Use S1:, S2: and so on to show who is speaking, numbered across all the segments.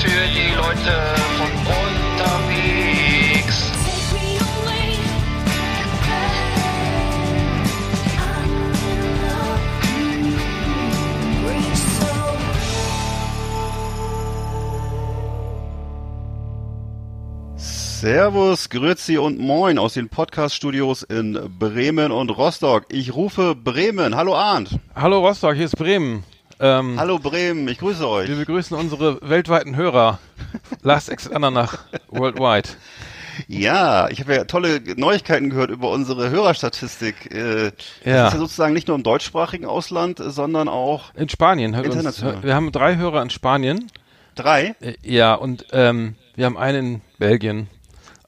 S1: für die Leute von unterwegs.
S2: Servus, Grüezi und Moin aus den Podcast-Studios in Bremen und Rostock. Ich rufe Bremen. Hallo Arndt.
S3: Hallo Rostock, hier ist Bremen. Ähm,
S2: Hallo Bremen, ich grüße euch.
S3: wir begrüßen unsere weltweiten Hörer. Last Exit Ananach Worldwide.
S2: Ja, ich habe ja tolle Neuigkeiten gehört über unsere Hörerstatistik. Äh,
S3: Ja.
S2: Das ist ja sozusagen nicht nur im deutschsprachigen Ausland, sondern auch
S3: In Spanien. Hört uns,
S2: International.
S3: wir haben drei Hörer in Spanien.
S2: drei.
S3: Äh, Ja, und ähm, wir haben einen in Belgien,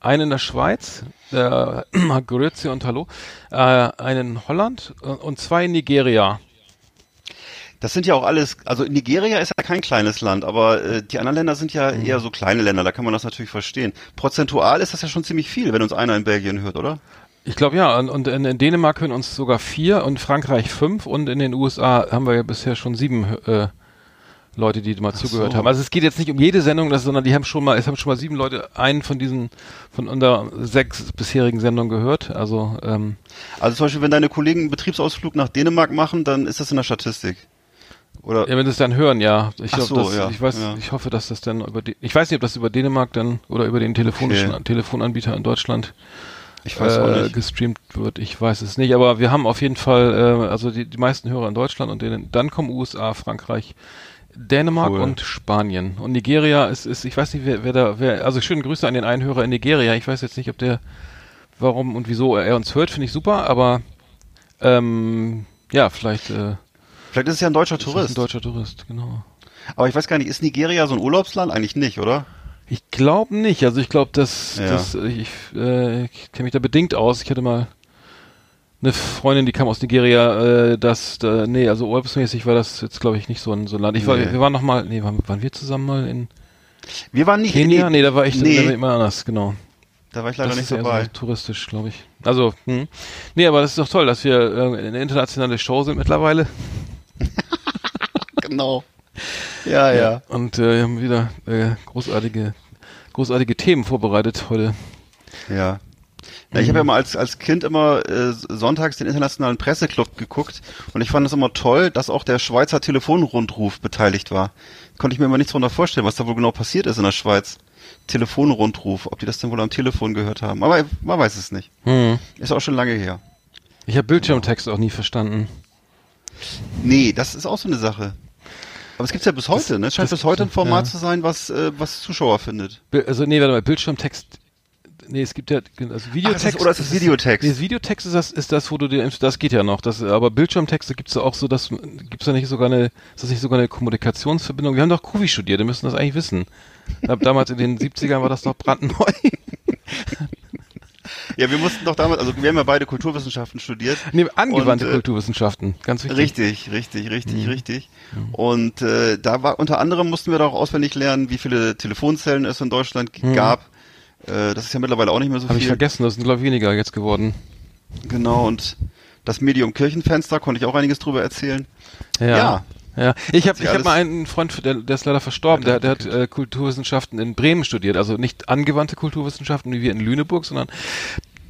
S3: einen in der Schweiz, der Grüezi und Hallo, äh, einen in Holland äh, und zwei in Nigeria.
S2: Das sind ja auch alles, also Nigeria ist ja kein kleines Land, aber äh, die anderen Länder sind ja
S3: Mhm.
S2: eher so kleine Länder, da kann man das natürlich verstehen. Prozentual ist das ja schon ziemlich viel, wenn uns einer in Belgien hört, oder?
S3: Ich glaube ja, und, und in, in Dänemark hören uns sogar vier und Frankreich fünf und in den USA haben wir ja bisher schon sieben äh, Leute, die mal zugehört
S2: so.
S3: haben. Also es geht jetzt nicht um jede Sendung, das, sondern die haben schon mal, es haben schon mal sieben Leute einen von diesen, von unter sechs bisherigen Sendungen gehört. Also ähm,
S2: Also zum Beispiel, wenn deine Kollegen einen Betriebsausflug nach Dänemark machen, dann ist das in der Statistik. Oder?
S3: ja, wenn sie es dann hören, ja. Ich
S2: Ach
S3: glaube,
S2: so,
S3: das,
S2: ja,
S3: ich weiß,
S2: ja.
S3: ich hoffe, dass das dann über die, ich weiß nicht, ob das über Dänemark dann oder über den telefonischen
S2: Okay.
S3: Telefonanbieter in Deutschland
S2: Ich weiß
S3: äh, gestreamt wird. Ich weiß es nicht, aber wir haben auf jeden Fall, äh, also die, die meisten Hörer in Deutschland und denen, dann kommen USA, Frankreich, Dänemark
S2: Cool.
S3: und Spanien. Und Nigeria ist, ist, ich weiß nicht, wer, wer da, wer, also schöne Grüße an den einen Hörer in Nigeria. Ich weiß jetzt nicht, ob der, warum und wieso er uns hört, finde ich super, aber ähm, ja, vielleicht äh,
S2: Vielleicht ist es ja ein deutscher Tourist.
S3: ein deutscher Tourist, genau.
S2: Aber ich weiß gar nicht, ist Nigeria so ein Urlaubsland? Eigentlich nicht, oder?
S3: Ich glaube nicht. Also ich glaube, dass,
S2: Ja.
S3: dass äh, ich, äh, ich kenne mich da bedingt aus. Ich hatte mal eine Freundin, die kam aus Nigeria. Äh, das, da, nee, also urlaubsmäßig war das jetzt glaube ich nicht so ein, so ein Land. Ich war,
S2: Nee.
S3: wir waren noch mal, nee, waren, waren wir zusammen mal in
S2: Wir waren nicht
S3: Kenia? Nee, da war ich,
S2: nee,
S3: da war ich mal anders, genau.
S2: da war ich leider
S3: das
S2: nicht
S3: ist
S2: dabei.
S3: so touristisch, glaube ich. Also, hm. nee, aber das ist doch toll, dass wir äh, eine internationale Show sind mittlerweile.
S2: genau. Ja, ja.
S3: Und äh, wir haben wieder äh, großartige, großartige Themen vorbereitet heute.
S2: Ja. Ja, ich habe ja mal als, als Kind immer äh, sonntags den internationalen Presseclub geguckt und ich fand es immer toll, dass auch der Schweizer Telefonrundruf beteiligt war. Konnte ich mir immer nichts darunter vorstellen, was da wohl genau passiert ist in der Schweiz. Telefonrundruf, ob die das denn wohl am Telefon gehört haben. Aber man weiß es nicht.
S3: Hm.
S2: Ist auch schon lange her.
S3: Ich habe Bildschirmtext auch nie verstanden.
S2: Nee, das ist auch so eine Sache. Aber es gibt's ja bis heute, ne? Es scheint
S3: das
S2: bis heute ein Format
S3: ja.
S2: zu sein, was, äh, was Zuschauer findet.
S3: Also nee, warte mal, Bildschirmtext. Nee, es gibt ja also Videotext.
S2: Ach, das ist- oder ist es Videotext?
S3: Nee, das Videotext ist das, ist das, wo du dir, das geht ja noch. Das, aber Bildschirmtexte gibt's ja auch so, dass gibt's da nicht sogar eine, ist das nicht sogar eine Kommunikationsverbindung? Wir haben doch Kuvi studiert, wir müssen das eigentlich wissen. Ab damals in den 70ern war das doch brandneu.
S2: Ja, wir mussten doch damals, also wir haben ja beide Kulturwissenschaften studiert.
S3: nee, angewandte
S2: Und, äh,
S3: Kulturwissenschaften, ganz wichtig.
S2: Richtig, richtig, richtig,
S3: Mhm.
S2: richtig. Und äh, da war unter anderem mussten wir doch auswendig lernen, wie viele Telefonzellen es in Deutschland
S3: Mhm.
S2: gab. Äh, das ist ja mittlerweile auch nicht mehr so
S3: Habe ich
S2: viel.
S3: vergessen, das sind glaube ich weniger jetzt geworden.
S2: Genau, und das Medium Kirchenfenster konnte ich auch einiges drüber erzählen.
S3: Ja.
S2: Ja.
S3: Ja, ich habe ich hab mal einen Freund, der, der ist leider verstorben, der, der hat äh, Kulturwissenschaften in Bremen studiert, also nicht angewandte Kulturwissenschaften wie wir in Lüneburg, sondern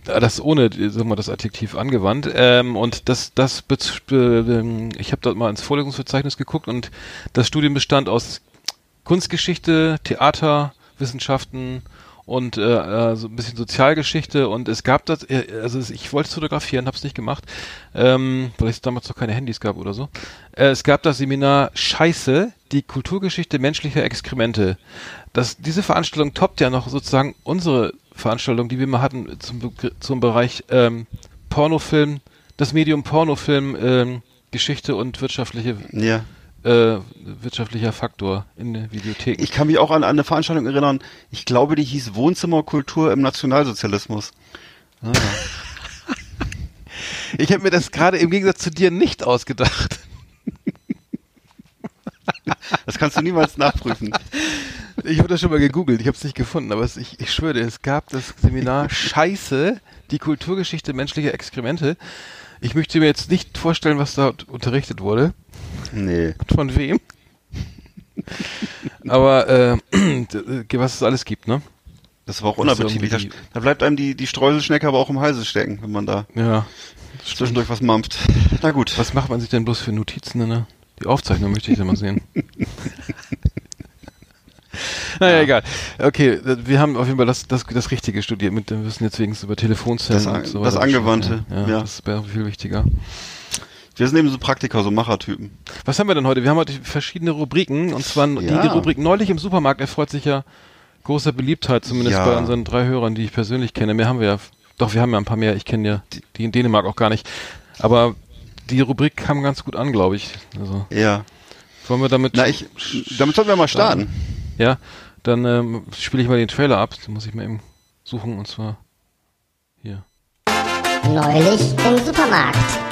S3: äh, das ohne, äh, sag mal, das Adjektiv angewandt. Ähm, und das, das, ähm, ich habe dort mal ins Vorlesungsverzeichnis geguckt und das Studium bestand aus Kunstgeschichte, Theaterwissenschaften und äh, äh, so ein bisschen Sozialgeschichte und es gab das, äh, also ich wollte es fotografieren, habe es nicht gemacht, ähm, weil es damals noch keine Handys gab oder so. Äh, es gab das Seminar Scheiße, die Kulturgeschichte menschlicher Exkremente. Das, diese Veranstaltung toppt ja noch sozusagen unsere Veranstaltung, die wir mal hatten zum, zum Bereich ähm, Pornofilm, das Medium Pornofilm, ähm, Geschichte und wirtschaftliche
S2: Ja.
S3: Äh, wirtschaftlicher Faktor in den Videotheken.
S2: Ich kann mich auch an, an eine Veranstaltung erinnern, ich glaube, die hieß Wohnzimmerkultur im Nationalsozialismus. Ah.
S3: Ich habe mir das gerade im Gegensatz zu dir nicht ausgedacht.
S2: Das kannst du niemals nachprüfen.
S3: Ich habe das schon mal gegoogelt, ich habe es nicht gefunden, aber es, ich, ich schwöre dir, es gab das Seminar Scheiße, die Kulturgeschichte menschlicher Exkremente. Ich möchte mir jetzt nicht vorstellen, was da unterrichtet wurde.
S2: Nee.
S3: Von wem? Aber äh, was es alles gibt, ne?
S2: Das war auch unappetitlich. Da, bleibt einem die, die Streuselschnecke aber auch im Halse stecken, wenn man da
S3: ja,
S2: zwischendurch was mampft. Na gut.
S3: Was macht man sich denn bloß für Notizen, ne? Die Aufzeichnung möchte ich dann mal sehen. naja, ja. egal. Okay, wir haben auf jeden Fall das, das, das Richtige studiert. Mit, wir wissen jetzt wenigstens über Telefonzellen
S2: das, und so Das Angewandte.
S3: Ja, ja, das wäre viel wichtiger.
S2: Wir sind eben so Praktiker, so Machertypen.
S3: Was haben wir denn heute? Wir haben heute verschiedene Rubriken und zwar ja. die, Rubrik neulich im Supermarkt erfreut sich ja großer Beliebtheit, zumindest ja. bei unseren drei Hörern, die ich persönlich kenne. Mehr haben wir ja, doch, wir haben ja ein paar mehr. Ich kenne ja die, die in Dänemark auch gar nicht. Aber die Rubrik kam ganz gut an, glaube ich. Also,
S2: ja.
S3: Wollen wir damit?
S2: Na, ich, damit sollten wir mal starten.
S3: Ja, dann ähm, spiele ich mal den Trailer ab. Den muss ich mal eben suchen und zwar hier.
S4: Neulich im Supermarkt.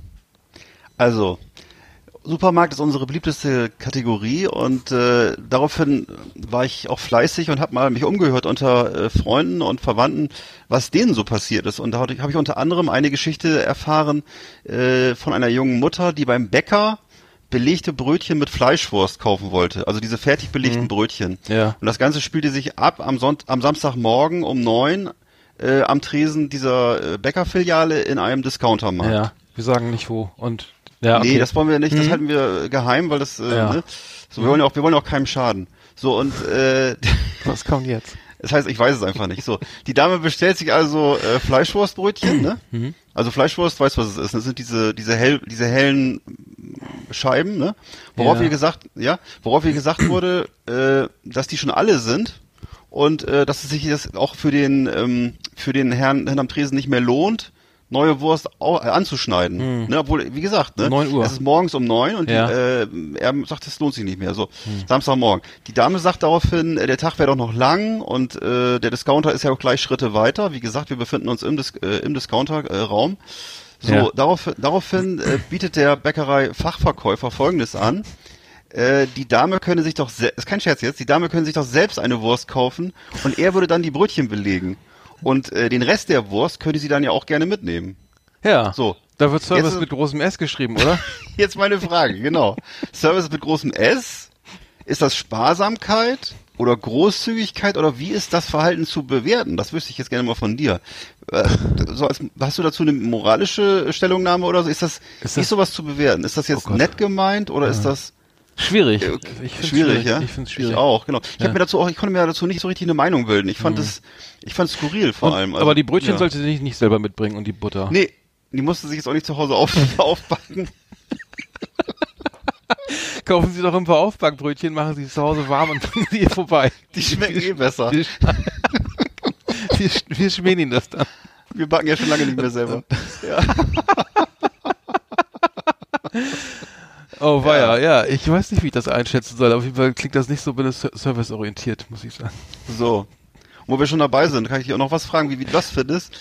S2: also Supermarkt ist unsere beliebteste Kategorie und äh, daraufhin war ich auch fleißig und habe mal mich umgehört unter äh, Freunden und Verwandten, was denen so passiert ist. Und da habe ich unter anderem eine Geschichte erfahren äh, von einer jungen Mutter, die beim Bäcker belegte Brötchen mit Fleischwurst kaufen wollte. Also diese fertig belegten mhm. Brötchen.
S3: Ja.
S2: Und das Ganze spielte sich ab am, Sonnt am Samstagmorgen um neun äh, am Tresen dieser äh, Bäckerfiliale in einem Discountermarkt.
S3: Ja, wir sagen nicht wo. Und
S2: ja, okay. Nee, das wollen wir nicht, das mhm. halten wir geheim, weil das, äh, ja. ne? so, wir wollen ja auch, wir wollen auch keinem schaden. So, und, äh,
S3: Was kommt jetzt?
S2: Das heißt, ich weiß es einfach nicht. So, die Dame bestellt sich also äh, Fleischwurstbrötchen, ne? Mhm. Also Fleischwurst, weißt was es ist? Das sind diese diese hell diese hellen Scheiben, ne? Worauf ja. ihr gesagt, ja, worauf ihr gesagt wurde, äh, dass die schon alle sind und äh, dass es sich das auch für den ähm, für den Herrn, Herrn am Tresen nicht mehr lohnt, neue Wurst äh, anzuschneiden. Hm. Ne, obwohl, wie gesagt, ne,
S3: 9 Uhr.
S2: es ist morgens um neun und
S3: ja.
S2: die, äh, er sagt, es lohnt sich nicht mehr. So, hm. Samstagmorgen. Die Dame sagt daraufhin, äh, der Tag wäre doch noch lang und äh, der Discounter ist ja auch gleich Schritte weiter. Wie gesagt, wir befinden uns im, Dis äh, im Discounter-Raum. so, ja. darauf, daraufhin äh, bietet der Bäckerei-Fachverkäufer folgendes an. Äh, die Dame könne sich doch, ist kein Scherz jetzt, die Dame könne sich doch selbst eine Wurst kaufen und er würde dann die Brötchen belegen. Und äh, den Rest der Wurst könnte sie dann ja auch gerne mitnehmen.
S3: Ja. So. Da wird Service mit großem S geschrieben, oder?
S2: Jetzt meine Frage, genau. Service mit großem S. Ist das Sparsamkeit oder Großzügigkeit oder wie ist das Verhalten zu bewerten? Das wüsste ich jetzt gerne mal von dir. Äh, so als, hast du dazu eine moralische Stellungnahme oder so? Ist das, ist das nicht sowas zu bewerten? Ist das jetzt oh nett gemeint oder ja. ist das
S3: Schwierig.
S2: Ich schwierig, schwierig, ja.
S3: Ich finde es schwierig. Ich
S2: auch, genau. Ich ja. habe mir dazu auch, ich konnte mir dazu nicht so richtig eine Meinung bilden. Ich fand es, mhm. ich fand es skurril vor
S3: und,
S2: allem.
S3: Also, aber die Brötchen ja. sollte sie nicht, nicht selber mitbringen und die Butter.
S2: Nee, die musste sich jetzt auch nicht zu Hause auf, aufbacken.
S3: Kaufen Sie doch ein paar Aufbackbrötchen, machen Sie es zu Hause warm und bringen Sie ihr vorbei.
S2: Die schmecken eh besser.
S3: Wir, wir, wir schmähen Ihnen das dann.
S2: Wir backen ja schon lange nicht mehr selber. ja.
S3: Oh, war ja. ja, ich weiß nicht, wie ich das einschätzen soll. Auf jeden Fall klingt das nicht so serviceorientiert, muss ich sagen.
S2: So. Wo wir schon dabei sind, kann ich dich auch noch was fragen, wie, wie du das findest.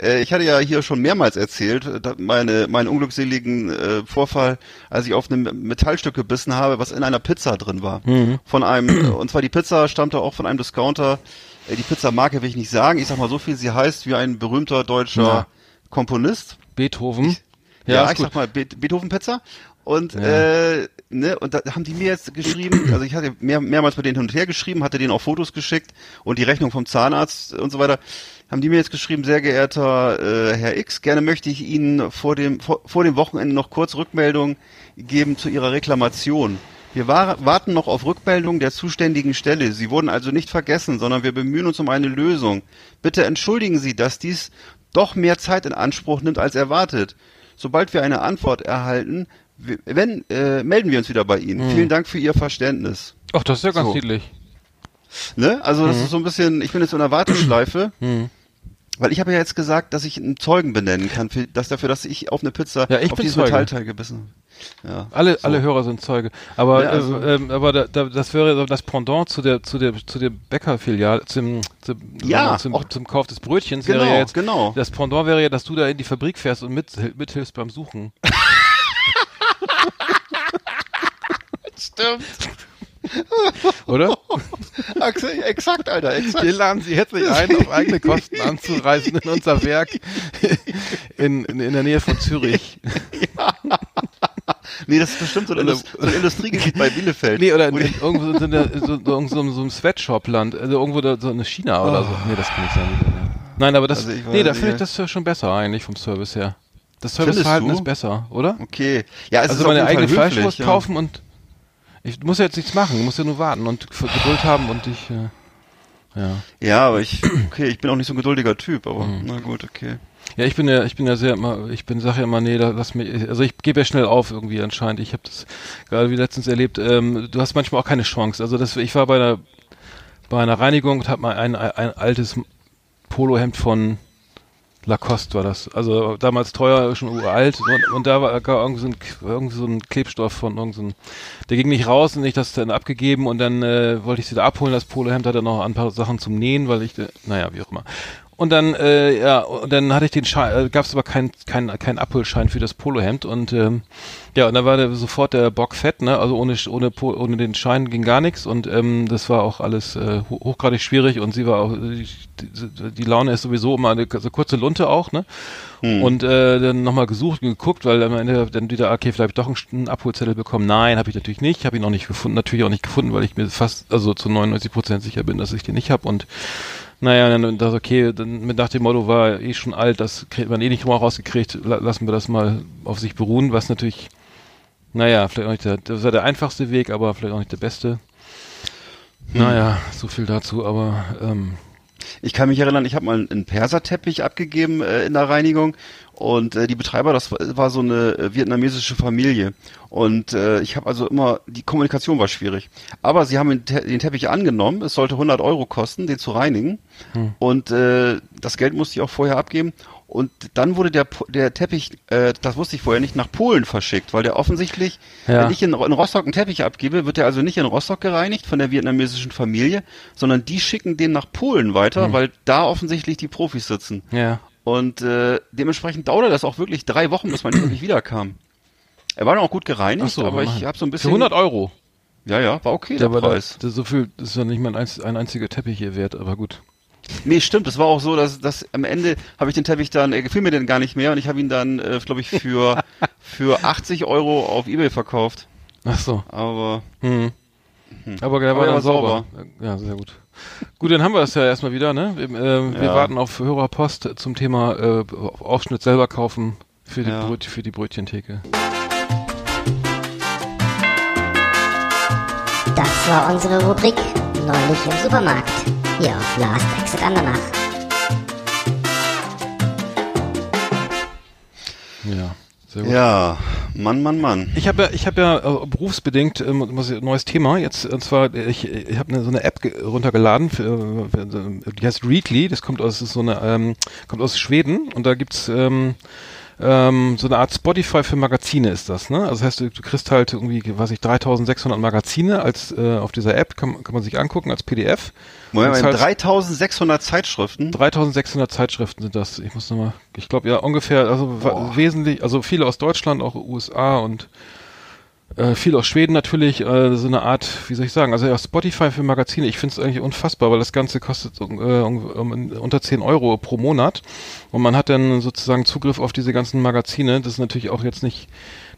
S2: Äh, ich hatte ja hier schon mehrmals erzählt, äh, meine, meinen unglückseligen äh, Vorfall, als ich auf einem Metallstück gebissen habe, was in einer Pizza drin war. Mhm. Von einem, äh, und zwar die Pizza stammte auch von einem Discounter. Äh, die Pizza-Marke will ich nicht sagen. Ich sag mal so viel, sie heißt wie ein berühmter deutscher ja. Komponist.
S3: Beethoven.
S2: Ich, ja, ja ich sag mal Be Beethoven-Pizza. Und ja. äh, ne, und da haben die mir jetzt geschrieben, also ich hatte mehr, mehrmals mit denen hin und her geschrieben, hatte denen auch Fotos geschickt und die Rechnung vom Zahnarzt und so weiter, haben die mir jetzt geschrieben, sehr geehrter äh, Herr X, gerne möchte ich Ihnen vor dem, vor, vor dem Wochenende noch kurz Rückmeldung geben zu Ihrer Reklamation. Wir war, warten noch auf Rückmeldung der zuständigen Stelle. Sie wurden also nicht vergessen, sondern wir bemühen uns um eine Lösung. Bitte entschuldigen Sie, dass dies doch mehr Zeit in Anspruch nimmt als erwartet. Sobald wir eine Antwort erhalten, wenn, äh, melden wir uns wieder bei Ihnen. Hm. Vielen Dank für Ihr Verständnis.
S3: Ach, das ist ja ganz so. niedlich.
S2: Ne? Also das hm. ist so ein bisschen, ich bin jetzt in einer Warteschleife. Hm. Weil ich habe ja jetzt gesagt, dass ich einen Zeugen benennen kann, für, dass dafür, dass ich auf eine Pizza
S3: Ja, ich
S2: auf
S3: bin
S2: dieses
S3: Zeuge.
S2: Metallteil gebissen habe. Ja.
S3: Alle,
S2: So.
S3: alle Hörer sind Zeuge. Aber,
S2: Ja, also-
S3: äh, ähm, aber da, da, das wäre so das Pendant zu der, zu der, zu der Bäckerfiliale, zum, zum,
S2: Ja,
S3: zum,
S2: auch-
S3: zum Kauf des Brötchens
S2: Genau,
S3: wäre ja jetzt,
S2: genau.
S3: das Pendant wäre ja, dass du da in die Fabrik fährst und mit, mithilfst beim Suchen.
S2: Stimmt.
S3: Oder?
S2: Exakt, Alter, exakt.
S3: Wir laden Sie herzlich ein, auf eigene Kosten anzureisen in unser Werk in, in, in der Nähe von Zürich.
S2: Nee, das ist bestimmt so ein, Indust so ein Industriegebiet bei Bielefeld.
S3: Nee, oder in, in, irgendwo so, in der, so, so, so, so einem Sweatshop-Land, also irgendwo da, so eine China oder so. Nee, das kann nicht sein. Ja. Nein, aber das,
S2: Also ich
S3: nee, da finde ich
S2: ja.
S3: das ja schon besser eigentlich vom Service her. Das Serviceverhalten ist besser, oder?
S2: Okay. Ja, es
S3: also
S2: ist
S3: meine eigene Fleischwurst
S2: ja.
S3: kaufen und ich muss ja jetzt nichts machen, ich muss ja nur warten und Geduld haben und ich, äh, ja.
S2: Ja, aber ich, okay, ich bin auch nicht so ein geduldiger Typ, aber
S3: Mhm.
S2: na gut, okay.
S3: Ja, ich bin ja, ich bin ja sehr immer, ich bin sage ja immer, nee, lass mich, also ich gebe ja schnell auf irgendwie anscheinend. Ich habe das gerade wie letztens erlebt. Ähm, du hast manchmal auch keine Chance. Also das, ich war bei einer bei einer Reinigung und habe mal ein, ein altes Polohemd von Lacoste war das. Also damals teuer, schon uralt und, und da war gar irgend so, ein, irgend so ein Klebstoff von irgend so ein, der ging nicht raus und ich das dann abgegeben und dann äh, wollte ich sie da abholen. Das Polohemd hatte noch ein paar Sachen zum Nähen, weil ich, äh, naja, wie auch immer. Und dann, äh, ja, und dann hatte ich den Schein, äh, gab es aber keinen kein, kein Abholschein für das Polohemd und ähm, ja, und dann war der sofort der Bock fett, ne? Also ohne ohne ohne den Schein ging gar nichts und ähm, das war auch alles äh, ho- hochgradig schwierig und sie war auch die, die, Laune ist sowieso immer eine so kurze Lunte auch, ne? Und äh, dann nochmal gesucht und geguckt, weil am Ende dann wieder, okay, vielleicht doch einen, Abholzettel bekommen. Nein, habe ich natürlich nicht, habe ihn auch nicht gefunden, natürlich auch nicht gefunden, weil ich mir fast, also zu 99 Prozent sicher bin, dass ich den nicht habe und naja, dann das okay, dann mit nach dem Motto war eh schon alt, das kriegt man eh nicht mal rausgekriegt, la- lassen wir das mal auf sich beruhen, was natürlich, naja, vielleicht auch nicht der, das war der einfachste Weg, aber vielleicht auch nicht der beste. Naja, so viel dazu, aber ähm,
S2: Ich kann mich erinnern, ich habe mal einen Perserteppich abgegeben äh, in der Reinigung und äh, die Betreiber, das war, war so eine äh, vietnamesische Familie und äh, ich habe also immer, die Kommunikation war schwierig. Aber sie haben den, Te den Teppich angenommen, es sollte 100 Euro kosten, den zu reinigen und äh, das Geld musste ich auch vorher abgeben und dann wurde der, der Teppich, äh, das wusste ich vorher nicht, nach Polen verschickt, weil der offensichtlich,
S3: Ja.
S2: wenn ich in, in Rostock einen Teppich abgebe, wird der also nicht in Rostock gereinigt von der vietnamesischen Familie, sondern die schicken den nach Polen weiter, weil da offensichtlich die Profis sitzen.
S3: ja.
S2: Und äh, dementsprechend dauerte das auch wirklich drei Wochen, bis man wirklich wiederkam. Er war dann auch gut gereinigt,
S3: so,
S2: aber ich habe so ein
S3: Für
S2: bisschen...
S3: 100 Euro.
S2: Ja, ja, war okay der
S3: da,
S2: Preis.
S3: das, so viel, das ist ja nicht mal ein, ein einziger Teppich hier wert, aber gut.
S2: Nee, stimmt, es war auch so, dass, dass am Ende habe ich den Teppich dann, er gefiel mir den gar nicht mehr und ich habe ihn dann, äh, glaube ich, für, für 80 Euro auf Ebay verkauft.
S3: Ach so.
S2: Aber
S3: Hm. Aber der
S2: Aber
S3: war
S2: der
S3: dann
S2: war
S3: sauber. Ja, sehr gut. Gut, dann haben wir es ja erstmal wieder, ne? Wir, äh, wir
S2: Ja.
S3: warten auf Hörerpost zum Thema äh, Aufschnitt selber kaufen für die,
S2: Ja.
S3: Bröt, für die Brötchentheke.
S4: Das war unsere Rubrik Neulich im Supermarkt. Hier auf Last Exit Andernach.
S3: Ja, sehr gut.
S2: ja, Mann, Mann, Mann.
S3: Ich habe ja, ich habe ja äh, berufsbedingt ähm, muss neues Thema jetzt und zwar ich, ich habe eine, so eine App ge- runtergeladen, für, für, die heißt Readly. Das kommt aus so eine ähm, kommt aus Schweden und da gibt's ähm, ähm, so eine Art Spotify für Magazine ist das, ne? Also das heißt, du, du kriegst halt irgendwie, was ich 3600 Magazine als äh, auf dieser App kann, kann man sich angucken als PDF.
S2: Moment,
S3: halt-
S2: 3600 Zeitschriften.
S3: 3600 Zeitschriften sind das. Ich muss nochmal, ich glaube ja ungefähr, also
S2: Boah.
S3: wesentlich, also viele aus Deutschland, auch USA und äh, viel aus Schweden natürlich, äh, so eine Art, wie soll ich sagen, also ja, Spotify für Magazine, ich finde es eigentlich unfassbar, weil das Ganze kostet äh, unter 10 Euro pro Monat und man hat dann sozusagen Zugriff auf diese ganzen Magazine. Das ist natürlich auch jetzt nicht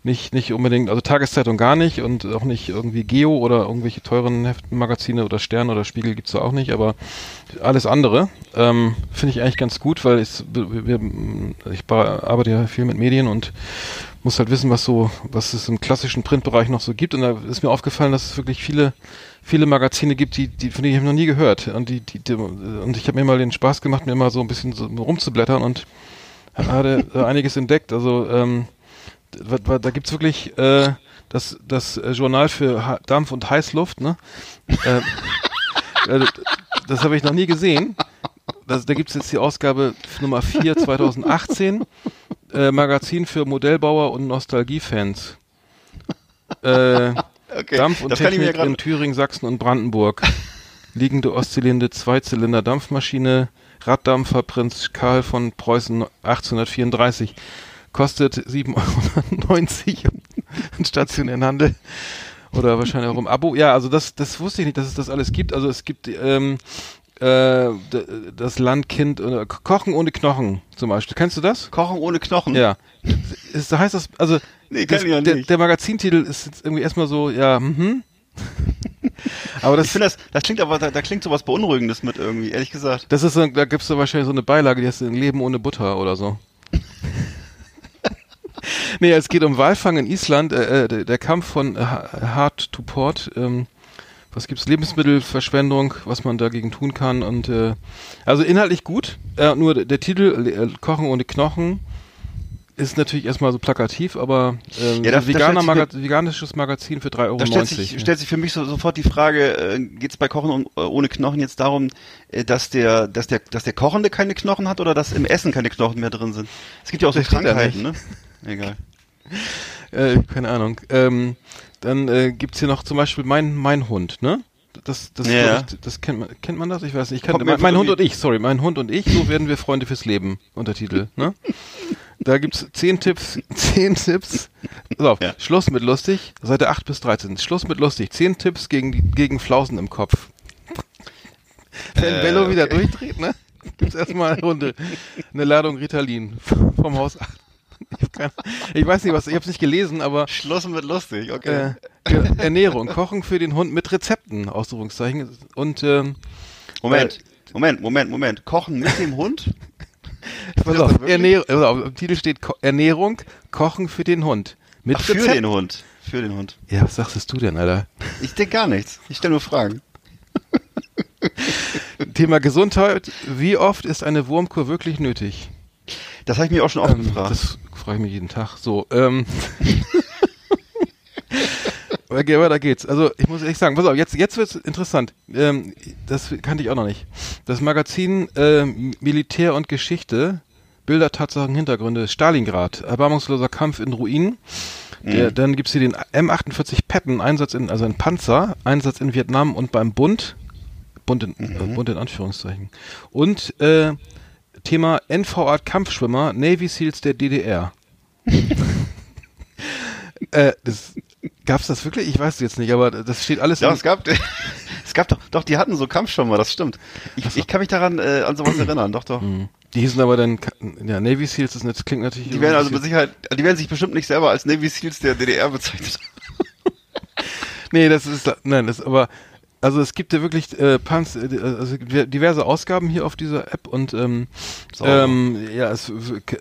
S3: nicht nicht unbedingt, also Tageszeitung gar nicht und auch nicht irgendwie Geo oder irgendwelche teuren Heften, Magazine oder Stern oder Spiegel gibt's da auch nicht, aber alles andere ähm, finde ich eigentlich ganz gut, weil ich, wir, ich arbeite ja viel mit Medien und muss halt wissen, was so, was es im klassischen Printbereich noch so gibt. Und da ist mir aufgefallen, dass es wirklich viele, viele Magazine gibt, die, die von denen ich noch nie gehört. Und die, die, die und ich habe mir mal den Spaß gemacht, mir mal so ein bisschen so rumzublättern und äh, einiges entdeckt. Also ähm, da, da- gibt's wirklich äh, das, das Journal für ha Dampf und Heißluft, ne? äh, äh, das habe ich noch nie gesehen. Das, da gibt's jetzt die Ausgabe Nummer 4 2018, äh, Magazin für Modellbauer und Nostalgiefans. Äh,
S2: Okay,
S3: Dampf und
S2: das
S3: Technik in Thüringen, Sachsen und Brandenburg. Liegende oszillierende Zweizylinder Dampfmaschine, Raddampfer Prinz Karl von Preußen 1834. Kostet 7,90 Euro im stationären Handel. Oder wahrscheinlich auch im Abo. Ja, also das, das wusste ich nicht, dass es das alles gibt. Also es gibt ähm, äh, das Landkind, äh, Kochen ohne Knochen zum Beispiel. Kennst du das?
S2: Kochen ohne Knochen.
S3: Ja. Ist, heißt das, also
S2: Nee,
S3: das,
S2: ja
S3: der,
S2: nicht.
S3: der Magazintitel ist jetzt irgendwie erstmal so, ja, mhm. Aber das,
S2: Ich finde das, das klingt aber, da, da klingt sowas Beunruhigendes mit irgendwie, ehrlich gesagt.
S3: das ist so, da gibt's so wahrscheinlich so eine Beilage, die heißt ein Leben ohne Butter oder so. nee, es geht um Walfang in Island, äh, äh, der, der Kampf von Hard to Port, ähm, was gibt's? Lebensmittelverschwendung, was man dagegen tun kann und äh, also inhaltlich gut. Äh, nur der, Titel äh, Kochen ohne Knochen ist natürlich erstmal so plakativ, aber ähm,
S2: Ja, da- da
S3: veganer
S2: stellt sich
S3: Maga veganisches Magazin für 3,90 Euro.
S2: Da stellt sich, stellt sich für mich so, sofort die Frage, äh, geht es bei Kochen und, äh, ohne Knochen jetzt darum, äh, dass der, dass der, dass der Kochende keine Knochen hat oder dass im Essen keine Knochen mehr drin sind? Es gibt ja auch so
S3: da
S2: Krankheiten, ne? Egal.
S3: Äh, keine Ahnung. Ähm, dann äh, gibt's hier noch zum Beispiel mein, mein Hund, ne? Das, das,
S2: Ja.
S3: ich, das kennt man, kennt man das? Ich weiß nicht. Ich kann, mein, mein Hund und ich, sorry, mein Hund und ich, so werden wir Freunde fürs Leben, Untertitel, ne? Da gibt's zehn Tipps, zehn Tipps. Auf,
S2: Ja.
S3: Schluss mit lustig, Seite 8 bis 13. Schluss mit lustig, zehn Tipps gegen, die, gegen Flausen im Kopf. Wenn
S2: Äh,
S3: Bello wieder
S2: okay.
S3: durchdreht, ne? Gibt's erstmal eine Runde, eine Ladung Ritalin vom Haus. Ich, hab keine, ich weiß nicht was, ich habe es nicht gelesen, aber
S2: Schluss mit lustig, okay.
S3: äh, Ernährung, Kochen für den Hund mit Rezepten, Ausrufungszeichen. Und ähm,
S2: Moment, Moment, Moment, Moment. Kochen mit dem Hund?
S3: pass auf? Ernährung, auf, im Titel steht Ko Ernährung, Kochen für den Hund. Mit
S2: Ach, für den Hund. Für den Hund.
S3: Ja, was sagst du denn, Alter?
S2: Ich denke gar nichts. Ich stelle nur Fragen.
S3: Thema Gesundheit. Wie oft ist eine Wurmkur wirklich nötig?
S2: Das habe ich mir auch schon oft
S3: Ähm,
S2: gefragt.
S3: das frage ich mich jeden Tag. So, ähm. Okay, weiter geht's. Also ich muss ehrlich sagen, pass auf, jetzt, jetzt wird's interessant. Ähm, das kannte ich auch noch nicht. Das Magazin ähm, Militär und Geschichte, Bilder, Tatsachen, Hintergründe, Stalingrad, erbarmungsloser Kampf in Ruinen. Der, dann gibt's hier den M48 Patton, Einsatz in, also ein Panzer, Einsatz in Vietnam und beim Bund, Bund in, äh, Bund in Anführungszeichen. Und äh, Thema NVA Kampfschwimmer, Navy Seals der DDR. äh, das, gab's das wirklich? Ich weiß es jetzt nicht, aber das steht alles
S2: Ja, es gab, es gab doch, doch, die hatten so Kampfschirme, das stimmt. Ich, ich kann mich daran äh, an sowas erinnern, doch, doch.
S3: Hm. Die hießen aber dann, ja, Navy Seals, das, klingt natürlich.
S2: Die werden also mit Sicherheit, die werden sich bestimmt nicht selber als Navy Seals der DDR bezeichnet.
S3: Nee, das ist, nein, das aber, also es gibt ja wirklich äh, Panz, äh, also diverse Ausgaben hier auf dieser App und ähm, ähm, ja, es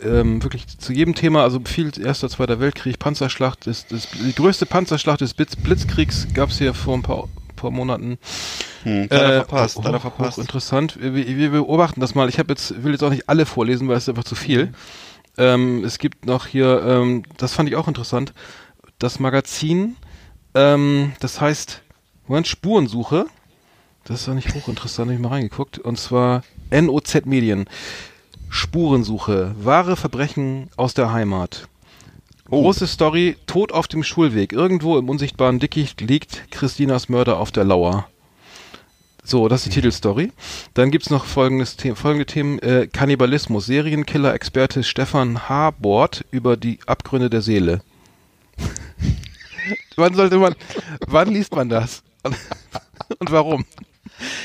S3: ähm, wirklich zu jedem Thema, also viel Erster, Zweiter Weltkrieg, Panzerschlacht, das, das, die größte Panzerschlacht des Blitz, Blitzkriegs gab's hier vor ein paar, paar Monaten.
S2: Hm, leider
S3: Äh,
S2: verpasst,
S3: hoch,
S2: leider verpasst.
S3: Interessant. Wir, wir beobachten das mal. Ich habe jetzt will jetzt auch nicht alle vorlesen, weil es ist einfach zu viel. Ähm, es gibt noch hier, ähm, das fand ich auch interessant, das Magazin, ähm, das heißt, Moment, Spurensuche. Das ist doch nicht hochinteressant, habe ich mal reingeguckt. Und zwar NOZ Medien. Spurensuche, wahre Verbrechen aus der Heimat.
S2: Oh.
S3: Große Story, Tod auf dem Schulweg. Irgendwo im unsichtbaren Dickicht liegt Christinas Mörder auf der Lauer. So, das ist die Titelstory. Dann gibt's noch folgendes The folgende Themen. Äh, Kannibalismus. Serienkiller-Experte Stefan Habort über die Abgründe der Seele. wann sollte man, wann liest man das? Und warum?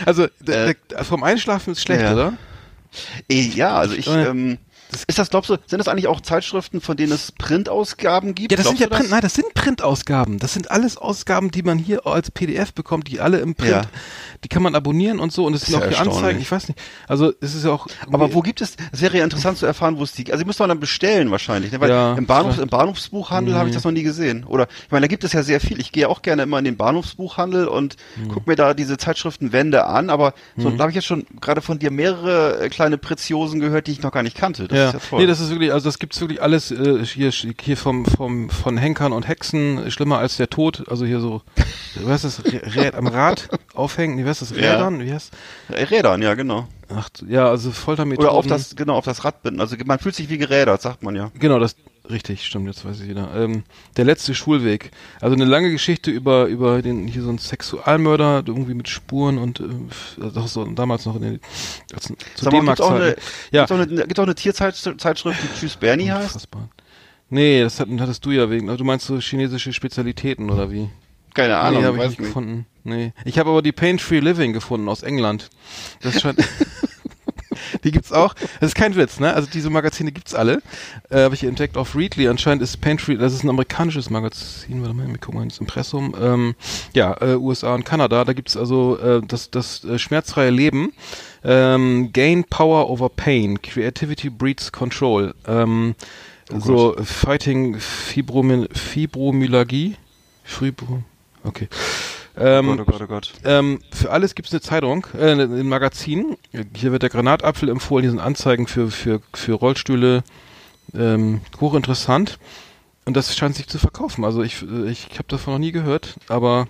S3: Also,
S2: Äh,
S3: vom Einschlafen ist schlecht,
S2: ja.
S3: oder?
S2: Eh, ja, also ich,
S3: Äh,
S2: ähm, ist das, glaubst du, sind das eigentlich auch Zeitschriften, von denen es Printausgaben gibt?
S3: Ja, das sind
S2: Glaubst
S3: ja
S2: du
S3: Print, nein, das sind Printausgaben. Das sind alles Ausgaben, die man hier als PDF bekommt, die alle im Print,
S2: Ja.
S3: die kann man abonnieren und so und es sind
S2: ja
S3: auch hier Anzeigen, ich weiß nicht. Also, es ist ja auch
S2: Aber wo gibt es, es wäre ja interessant zu erfahren, wo es die, also die müsste man dann bestellen wahrscheinlich, ne? weil
S3: Ja,
S2: im, Bahnhof, im Bahnhofsbuchhandel habe ich
S3: Mhm.
S2: das noch nie gesehen. Oder, ich meine, da gibt es ja sehr viel. Ich gehe auch gerne immer in den Bahnhofsbuchhandel und
S3: Mhm.
S2: guck mir da diese Zeitschriftenwände an, aber so, da habe ich jetzt schon gerade von dir mehrere äh, kleine Preziosen gehört, die ich noch gar nicht kannte. Das
S3: ja.
S2: Ist ja toll.
S3: Nee, das ist wirklich, also das gibt's wirklich alles äh, hier, hier vom, vom, von Henkern und Hexen, schlimmer als der Tod, also hier so, wie heißt das, Rä am Rad aufhängen, wie heißt das,
S2: Ja.
S3: Rädern, wie heißt
S2: Rädern, ja, genau.
S3: Ach, ja, also Foltermethoden.
S2: Oder auf das, genau, auf das Rad binden. Also man fühlt sich wie gerädert, sagt man ja.
S3: Genau, das richtig, stimmt, jetzt weiß ich wieder. Ähm, der letzte Schulweg. Also eine lange Geschichte über über den hier so ein Sexualmörder irgendwie mit Spuren und äh, also so damals noch in den als, zu
S2: eine,
S3: D-Mark-Zeiten. Ja.
S2: gibt's auch eine, gibt's auch eine Tierzeitschrift, die Tschüss Bernie heißt?
S3: Unfassbar. Nee, das hat, hattest du ja wegen. Du meinst so chinesische Spezialitäten oder wie?
S2: Keine Ahnung,
S3: nee, habe ich
S2: weiß
S3: nicht
S2: nicht.
S3: gefunden. Nee. Ich habe aber die Pain Free Living gefunden aus England. Das scheint. die gibt's auch. Das ist kein Witz, ne? Also diese Magazine gibt's alle. Äh, habe ich entdeckt auf Readly. Anscheinend ist Pain Free, das ist ein amerikanisches Magazin. Warte mal, wir gucken mal ins Impressum. Ähm, ja, äh, USA und Kanada. Da gibt's also äh, das, das äh, schmerzfreie Leben. Ähm, Gain Power over Pain. Creativity breeds Control. Ähm, so Fighting Fibromy Fibromyalgie. Fibro okay. Ähm,
S2: oh Gott, oh Gott, oh Gott.
S3: ähm, für alles gibt es eine Zeitung, äh, ein Magazin. Hier wird der Granatapfel empfohlen, hier sind Anzeigen für, für, für Rollstühle. Ähm, hochinteressant. Und das scheint sich zu verkaufen. Also ich, äh, ich, habe davon noch nie gehört, aber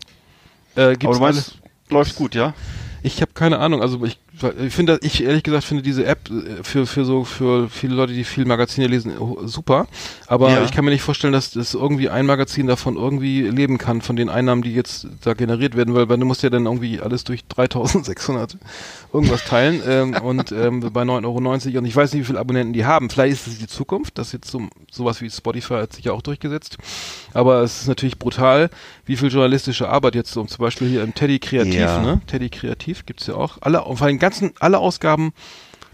S3: äh,
S2: Aber
S3: gibt's
S2: du
S3: alles.
S2: meinst, läuft gut, ja?
S3: Ich habe keine Ahnung. Also ich, ich finde, ich ehrlich gesagt finde diese App äh, für für so für viele Leute, die viel Magazine lesen, super. Aber
S2: Ja.
S3: ich kann mir nicht vorstellen, dass das irgendwie ein Magazin davon irgendwie leben kann von den Einnahmen, die jetzt da generiert werden, weil, weil du musst ja dann irgendwie alles durch 3.600 irgendwas teilen ähm, und ähm, bei 9,90 Euro und ich weiß nicht, wie viele Abonnenten die haben. Vielleicht ist es die Zukunft. Das jetzt so sowas wie Spotify hat sich ja auch durchgesetzt. Aber es ist natürlich brutal, wie viel journalistische Arbeit jetzt so zum Beispiel hier im Teddy Kreativ,
S2: Ja.
S3: ne? Teddy Kreativ gibt's ja auch. Alle, vor allem ganzen, alle Ausgaben,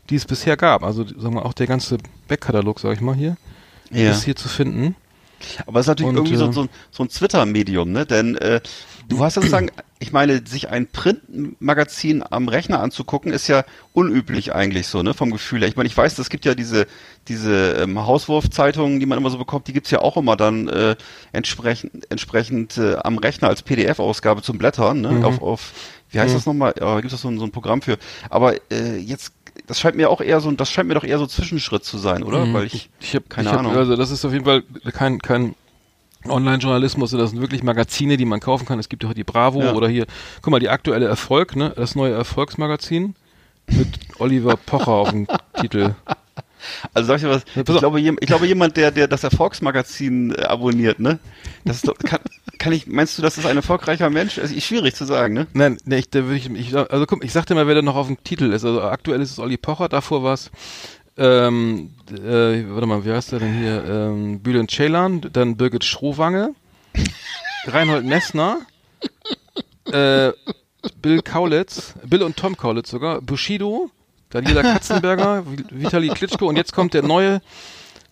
S3: die es bisher gab. Also, sagen wir auch der ganze Backkatalog, sag ich mal hier,
S2: Ja.
S3: ist hier zu finden.
S2: Aber es ist natürlich
S3: Und,
S2: irgendwie so,
S3: äh,
S2: so, ein- so ein Twitter-Medium, ne? Denn äh, du hast sozusagen, ich meine, sich ein Printmagazin am Rechner anzugucken, ist ja unüblich eigentlich so, ne? Vom Gefühl her. Ich meine, ich weiß, es gibt ja diese diese ähm, Hauswurfzeitungen, die man immer so bekommt, die gibt's ja auch immer dann äh, entsprechend entsprechend äh, am Rechner als PDF-Ausgabe zum Blättern, ne?
S3: Mhm.
S2: Auf, auf wie heißt
S3: Mhm.
S2: das nochmal? Ja, gibt es so ein, so ein Programm für. Aber äh, jetzt das scheint mir auch eher so, das scheint mir doch eher so Zwischenschritt zu sein, oder?
S3: Mhm.
S2: Weil ich,
S3: ich habe
S2: keine
S3: ich hab,
S2: Ahnung.
S3: Also das ist auf jeden Fall kein kein Online-Journalismus, das sind wirklich Magazine, die man kaufen kann. Es gibt ja auch die Bravo
S2: Ja.
S3: oder hier, guck mal, die aktuelle Erfolg, ne? Das neue Erfolgsmagazin mit Oliver Pocher auf dem Titel.
S2: Also sag ich dir was, ich glaube, ich glaube jemand, der, der das Erfolgsmagazin äh, abonniert, ne? Das ist doch, kann, kann ich, meinst du, das ist ein erfolgreicher Mensch? Also, ist schwierig zu sagen, ne?
S3: Nein, nee, ich, da würde ich, ich, also guck, ich sag dir mal, wer da noch auf dem Titel ist. Also aktuell ist es Olli Pocher, davor war es, ähm, äh, warte mal, wie heißt der denn hier? Ähm, Bülent Ceylan, dann Birgit Schrowange, Reinhold Messner, äh, Bill Kaulitz, Bill und Tom Kaulitz sogar, Bushido, Daniela Katzenberger, Vi- Vitali Klitschko und jetzt kommt der neue,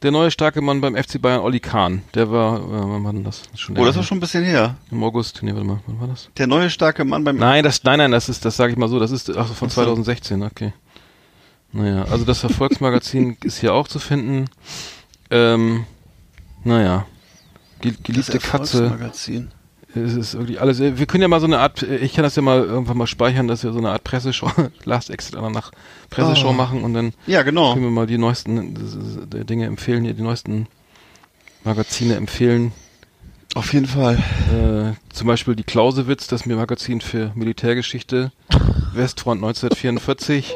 S3: der neue starke Mann beim FC Bayern, Olli Kahn. Der war, äh, wann war denn das? Schon
S2: Oh, das ist schon ein bisschen her.
S3: Im August, nee, warte mal, wann war das?
S2: Der neue starke Mann beim,
S3: Nein, das, nein, nein, das ist, das sage ich mal so, das ist ach, von
S2: Ach so.
S3: 2016, okay. Naja, also das Erfolgsmagazin ist hier auch zu finden. Ähm, naja. Geliebte Katze. Es ist wirklich alles. Wir können ja mal so eine Art, ich kann das ja mal irgendwann mal speichern, dass wir so eine Art Presseschau, Last Exit einer nach Presseschau
S2: Oh.
S3: machen und dann
S2: Ja, genau.
S3: können wir mal die neuesten äh, Dinge empfehlen, hier die neuesten Magazine empfehlen.
S2: Auf jeden Fall.
S3: Äh, zum Beispiel die Clausewitz, das Magazin für Militärgeschichte, Westfront 1944.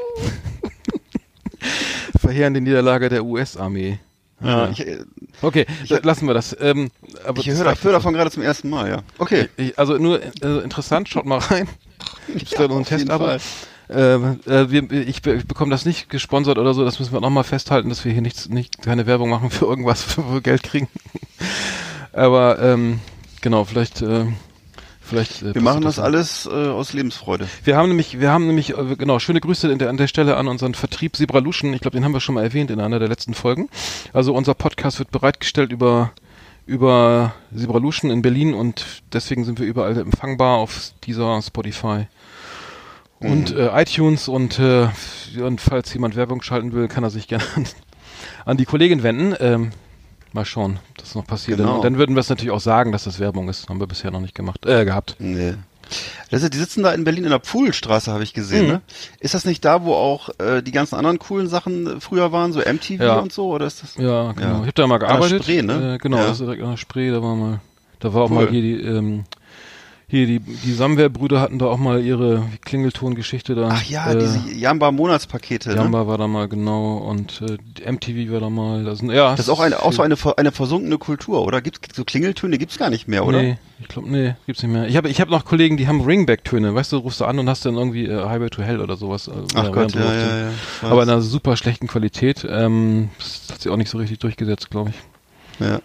S3: Verheerende Niederlage der US-Armee.
S2: Ja,
S3: Ah.
S2: ich, äh,
S3: Okay,
S2: Ich-
S3: lassen wir das. Ähm, aber
S2: ich höre
S3: jetzt
S2: davon gerade zum ersten Mal, ja. Okay.
S3: Ich, also nur äh, interessant, schaut mal rein. Da noch einen Test, aber äh, wir, ich, ich bekomme das nicht gesponsert oder so. Das müssen wir nochmal festhalten, dass wir hier nichts, nicht keine Werbung machen für irgendwas, wo wir Geld kriegen. aber ähm, genau, vielleicht, äh, vielleicht. Äh,
S2: Wir machen das
S3: passiert
S2: alles äh, aus Lebensfreude.
S3: Wir haben nämlich, wir haben nämlich, äh, genau, schöne Grüße der, an der Stelle an unseren Vertrieb Sibraluschen. Ich glaube, den haben wir schon mal erwähnt in einer der letzten Folgen. Also unser Podcast wird bereitgestellt über über Sibraluschen in Berlin und deswegen sind wir überall empfangbar auf dieser Spotify und äh, iTunes und, äh, und falls jemand Werbung schalten will, kann er sich gerne an, an die Kollegin wenden. Ähm, mal schauen, was noch passiert.
S2: Genau.
S3: Und dann würden wir es natürlich auch sagen, dass das Werbung ist. Haben wir bisher noch nicht gemacht, äh, gehabt.
S2: Nee. Das ist, die sitzen da in Berlin in der Pfuhlstraße, habe ich gesehen.
S3: Mhm.
S2: Ne? Ist das nicht da, wo auch äh, die ganzen anderen coolen Sachen früher waren, so MTV
S3: Ja.
S2: und so? Oder ist das?
S3: Ja, genau.
S2: Ja.
S3: Ich habe da mal
S2: An der
S3: gearbeitet.
S2: Spree, ne?
S3: Äh, genau,
S2: Ja.
S3: das ist direkt an der Spree, da war mal, da war auch
S2: Cool.
S3: mal hier die, ähm, hier die, die Samwer-Brüder hatten da auch mal ihre Klingelton-Geschichte da.
S2: Ach ja,
S3: äh,
S2: diese Jamba-Monatspakete. Ne?
S3: Jamba war da mal genau und äh, MTV war da mal. Das, sind, ja,
S2: Das ist auch eine, auch so eine, eine versunkene Kultur, oder? Gibt's so Klingeltöne gibt's gar nicht mehr, oder?
S3: Nee, ich glaube, nee, gibt's nicht mehr. Ich habe ich hab noch Kollegen, die haben Ringback-Töne. Weißt du, rufst du an und hast dann irgendwie äh, Highway to Hell oder sowas. äh,
S2: Ach Gott, ja, ja, ja.
S3: Aber in einer super schlechten Qualität. Ähm, das hat sich auch nicht so richtig durchgesetzt, glaube ich.
S2: ja.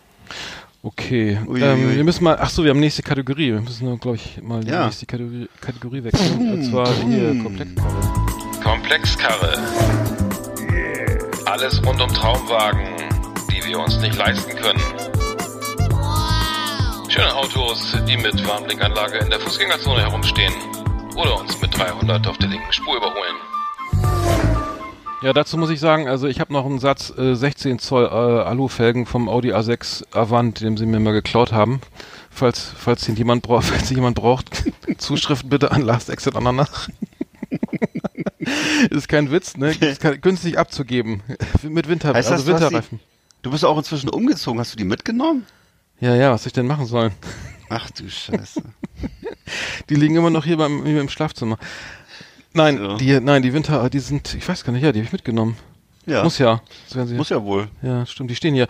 S3: Okay.
S2: Ui,
S3: ähm,
S2: ui,
S3: wir müssen mal, ach so, wir haben nächste Kategorie. Wir müssen, glaube ich, mal die
S2: Ja.
S3: nächste Kategorie, Kategorie wechseln. Und zwar hier Komplexkarre.
S1: Komplexkarre. Alles rund um Traumwagen, die wir uns nicht leisten können. Schöne Autos, die mit Warnblinkanlage in der Fußgängerzone herumstehen. Oder uns mit 300 auf der linken Spur überholen.
S3: Ja, dazu muss ich sagen, also ich habe noch einen Satz äh, 16 Zoll äh, Alufelgen vom Audi A6 Avant, den sie mir mal geklaut haben. Falls, falls den jemand braucht, falls jemand braucht, Zuschriften bitte an Last Exit Ananach. ist kein Witz, ne? Ist kein, günstig abzugeben. Mit Winter,
S2: Heißt
S3: also
S2: das,
S3: Winterreifen.
S2: Du bist auch inzwischen umgezogen. Hast du die mitgenommen?
S3: Ja, ja, was soll ich denn machen sollen?
S2: Ach du Scheiße.
S3: Die liegen immer noch hier beim, hier im Schlafzimmer. Nein,
S2: So.
S3: die, nein, die Winter, die sind, ich weiß gar nicht, ja, die habe ich mitgenommen.
S2: Ja,
S3: Muss ja.
S2: Muss ja wohl.
S3: Ja, stimmt, die stehen hier.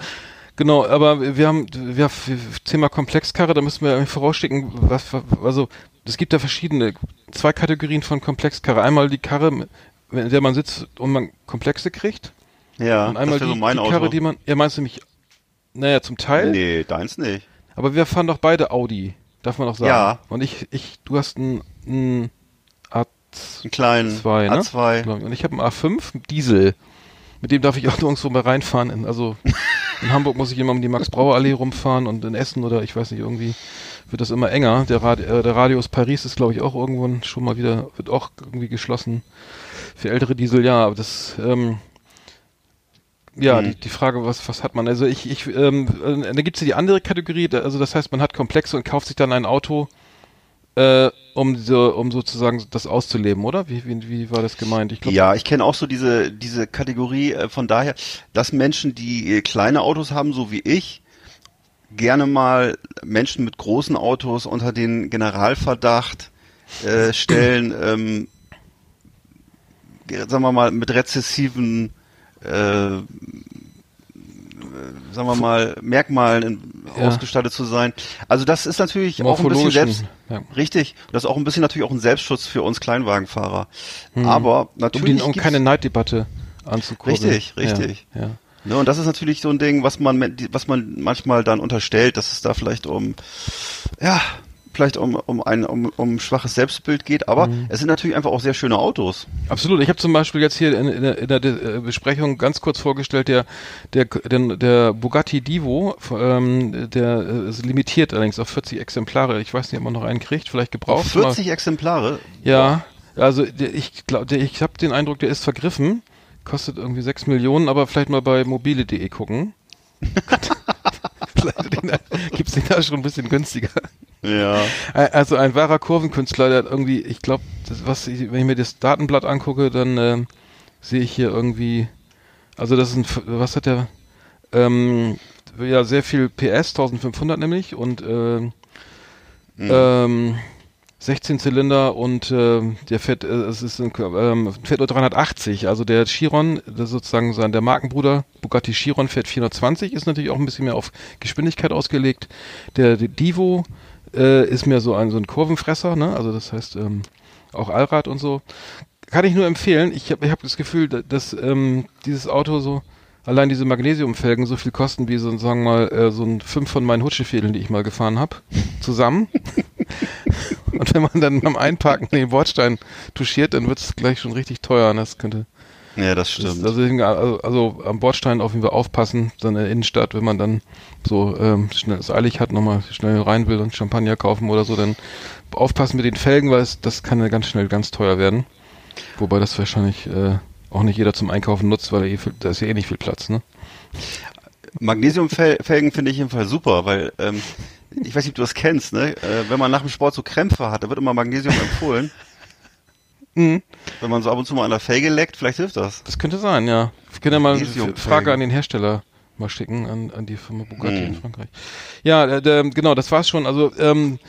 S3: Genau, aber wir haben, wir haben Thema Komplexkarre, da müssen wir vorausschicken, was, also, es gibt da verschiedene, zwei Kategorien von Komplexkarre. Einmal die Karre, in der man sitzt und man Komplexe kriegt.
S2: Ja,
S3: Und einmal
S2: das
S3: die,
S2: so mein
S3: die Karre,
S2: Auto.
S3: die man, ja, meinst du mich, naja, zum Teil.
S2: nee, deins nicht.
S3: Aber wir fahren doch beide Audi, darf man doch sagen.
S2: Ja.
S3: Und ich, ich, du hast ein, ein A2,
S2: Einen kleinen
S3: ne?
S2: A2.
S3: glaub ich. Und ich habe einen A5 einen Diesel. Mit dem darf ich auch nirgendwo mal reinfahren. In, also in Hamburg muss ich immer um die Max-Brauer-Allee rumfahren und in Essen oder ich weiß nicht, irgendwie wird das immer enger. Der, Rad, äh, der Radius Paris ist, glaube ich, auch irgendwann schon mal wieder, wird auch irgendwie geschlossen. Für ältere Diesel, ja, aber das, ähm, ja,
S2: Hm.
S3: die, die Frage, was, was hat man? Also ich, ich, ähm, äh, da gibt's ja die andere Kategorie, also das heißt, man hat Komplexe und kauft sich dann ein Auto, äh, um so, um sozusagen das auszuleben, oder? Wie, wie, wie war das gemeint? Ich glaub,
S2: Ja, ich kenne auch so diese, diese Kategorie äh, von daher, dass Menschen, die äh, kleine Autos haben, so wie ich, gerne mal Menschen mit großen Autos unter den Generalverdacht äh, stellen, ähm, ge- sagen wir mal, mit rezessiven äh, sagen wir mal, Merkmalen
S3: Ja.
S2: ausgestattet zu sein. Also das ist natürlich auch ein bisschen selbst,
S3: ja.
S2: richtig, das ist auch ein bisschen natürlich auch ein Selbstschutz für uns Kleinwagenfahrer. Aber
S3: um,
S2: natürlich
S3: die, um keine Neiddebatte anzukurbeln.
S2: Richtig, richtig.
S3: Ja, ja.
S2: Ne, und das ist natürlich so ein Ding, was man, was man manchmal dann unterstellt, dass es da vielleicht um, ja, vielleicht um, um ein, um, um schwaches Selbstbild geht, aber
S3: Mhm.
S2: es sind natürlich einfach auch sehr schöne Autos.
S3: Absolut. Ich habe zum Beispiel jetzt hier in, in, der, in der äh, Besprechung ganz kurz vorgestellt, der, der, der, der Bugatti Divo, ähm, der äh, ist limitiert allerdings auf 40 Exemplare. Ich weiß nicht, ob man noch einen kriegt, vielleicht gebraucht.
S2: 40 Exemplare.
S3: Ja, also ich glaube, ich habe den Eindruck, der ist vergriffen. Kostet irgendwie 6 Millionen, aber vielleicht mal bei mobile.de gucken. den, gibt's den da schon ein bisschen günstiger.
S2: Ja.
S3: Äh, Also ein wahrer Kurvenkünstler, der hat irgendwie, ich glaube, was ich, wenn ich mir das Datenblatt angucke, dann ähm, sehe ich hier irgendwie, also das ist ein, was hat der, ähm, ja sehr viel PS, 1500 nämlich und ähm, ähm, 16 Zylinder und ähm, der fährt, äh, es ist ein, ähm, fährt nur 380, also der Chiron, das sozusagen sein der Markenbruder Bugatti Chiron fährt 420, ist natürlich auch ein bisschen mehr auf Geschwindigkeit ausgelegt. Der, der Divo äh, ist mehr so ein so ein Kurvenfresser, ne? Also das heißt ähm, auch Allrad und so. Kann ich nur empfehlen. Ich habe ich hab das Gefühl, da- dass ähm, dieses Auto so allein diese Magnesiumfelgen so viel kosten wie so sagen wir mal äh, so ein fünf von meinen Hutschefädeln, die ich mal gefahren habe, zusammen. Und wenn man dann beim Einparken den Bordstein touchiert, dann wird es gleich schon richtig teuer. Und das könnte
S2: Ja, das
S3: das,
S2: stimmt.
S3: also, deswegen, also, also am Bordstein auf jeden Fall aufpassen, dann in der Innenstadt, wenn man dann so ähm, schnell es eilig hat, nochmal schnell rein will und Champagner kaufen oder so, dann aufpassen mit den Felgen, weil es, das kann ja ganz schnell ganz teuer werden. Wobei das wahrscheinlich äh, auch nicht jeder zum Einkaufen nutzt, weil da, eh viel, da ist ja eh nicht viel Platz, ne?
S2: Magnesiumfelgen finde ich jedenfalls super, weil ähm, ich weiß nicht, ob du das kennst, ne? Äh, wenn man nach dem Sport so Krämpfe hat, da wird immer Magnesium empfohlen.
S3: Mhm.
S2: Wenn man so ab und zu mal an der Felge leckt, vielleicht hilft das.
S3: Das könnte sein, ja. Ich kann ja mal eine Frage an den Hersteller mal schicken, an, an die Firma Bugatti
S2: Mhm.
S3: in Frankreich. Ja, äh, der, genau, das war's schon. Also, ähm,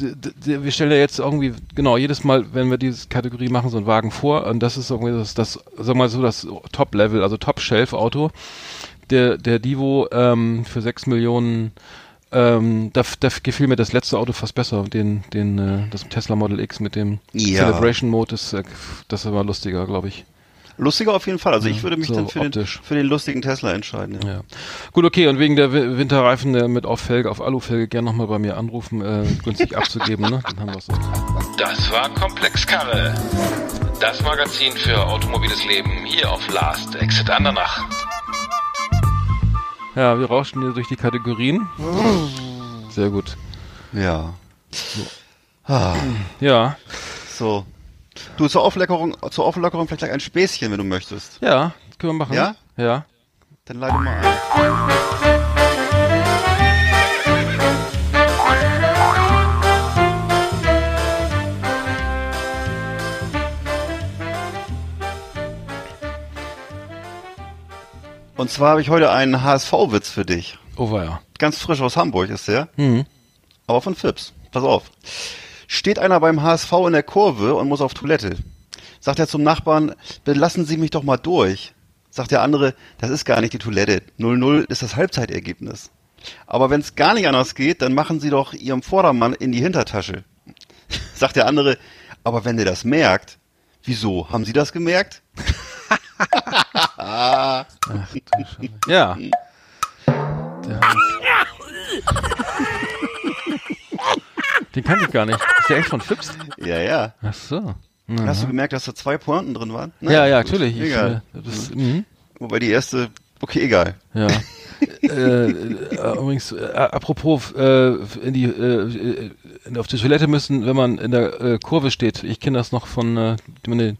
S3: wir stellen ja jetzt irgendwie, genau, jedes Mal, wenn wir diese Kategorie machen, so einen Wagen vor, und das ist irgendwie das, das sagen wir mal so, das Top-Level, also Top-Shelf-Auto. Der, der Divo ähm, für 6 Millionen, ähm, da, da gefiel mir das letzte Auto fast besser, den, den, äh, das Tesla Model X mit dem
S2: Ja.
S3: Celebration Mode, das, äh, das war lustiger, glaube ich.
S2: Lustiger auf jeden Fall. Also ich würde mich
S3: so
S2: dann für den, für den lustigen Tesla entscheiden. Ja.
S3: Ja. Gut, okay, und wegen der Wi- Winterreifen äh, mit auf Felge, auf Alufelge, gern nochmal bei mir anrufen, äh, günstig abzugeben, ne? Dann haben wir's.
S1: Das war Komplexkarre. Das Magazin für automobiles Leben hier auf Last Exit Andernach.
S3: Ja, wir rauschen hier durch die Kategorien. Sehr gut.
S2: ja. Ah,
S3: Ja,
S2: so. Du, zur Auflockerung, zur Auflockerung vielleicht gleich ein Späßchen, wenn du möchtest.
S3: ja, können wir machen.
S2: Ja?
S3: Ja.
S2: Dann leite mal ein. Und zwar habe ich heute einen HSV-Witz für dich.
S3: Oh, war ja.
S2: Ganz frisch aus Hamburg ist der,
S3: Mhm.
S2: aber von Fips. Pass auf. Steht einer beim HSV in der Kurve und muss auf Toilette. Sagt er zum Nachbarn, belassen Sie mich doch mal durch. Sagt der andere, das ist gar nicht die Toilette. 0-0 ist das Halbzeitergebnis. Aber wenn es gar nicht anders geht, dann machen Sie doch Ihrem Vordermann in die Hintertasche. Sagt der andere, aber wenn der das merkt, wieso? Haben Sie das gemerkt?
S3: Ja. Der Den kannte ich gar nicht. Ist der echt von Fips?
S2: Ja, ja.
S3: Ach so.
S2: Hast du gemerkt, dass da zwei Pointen drin waren?
S3: Mhm. Ja, ja, natürlich. Ich,
S2: Egal.
S3: äh, das, mhm.
S2: Wobei die erste, okay, egal.
S3: Ja. äh, äh, übrigens, äh, apropos äh, in die äh, äh, auf die Toilette müssen, wenn man in der äh, Kurve steht. Ich kenne das noch von äh, meine,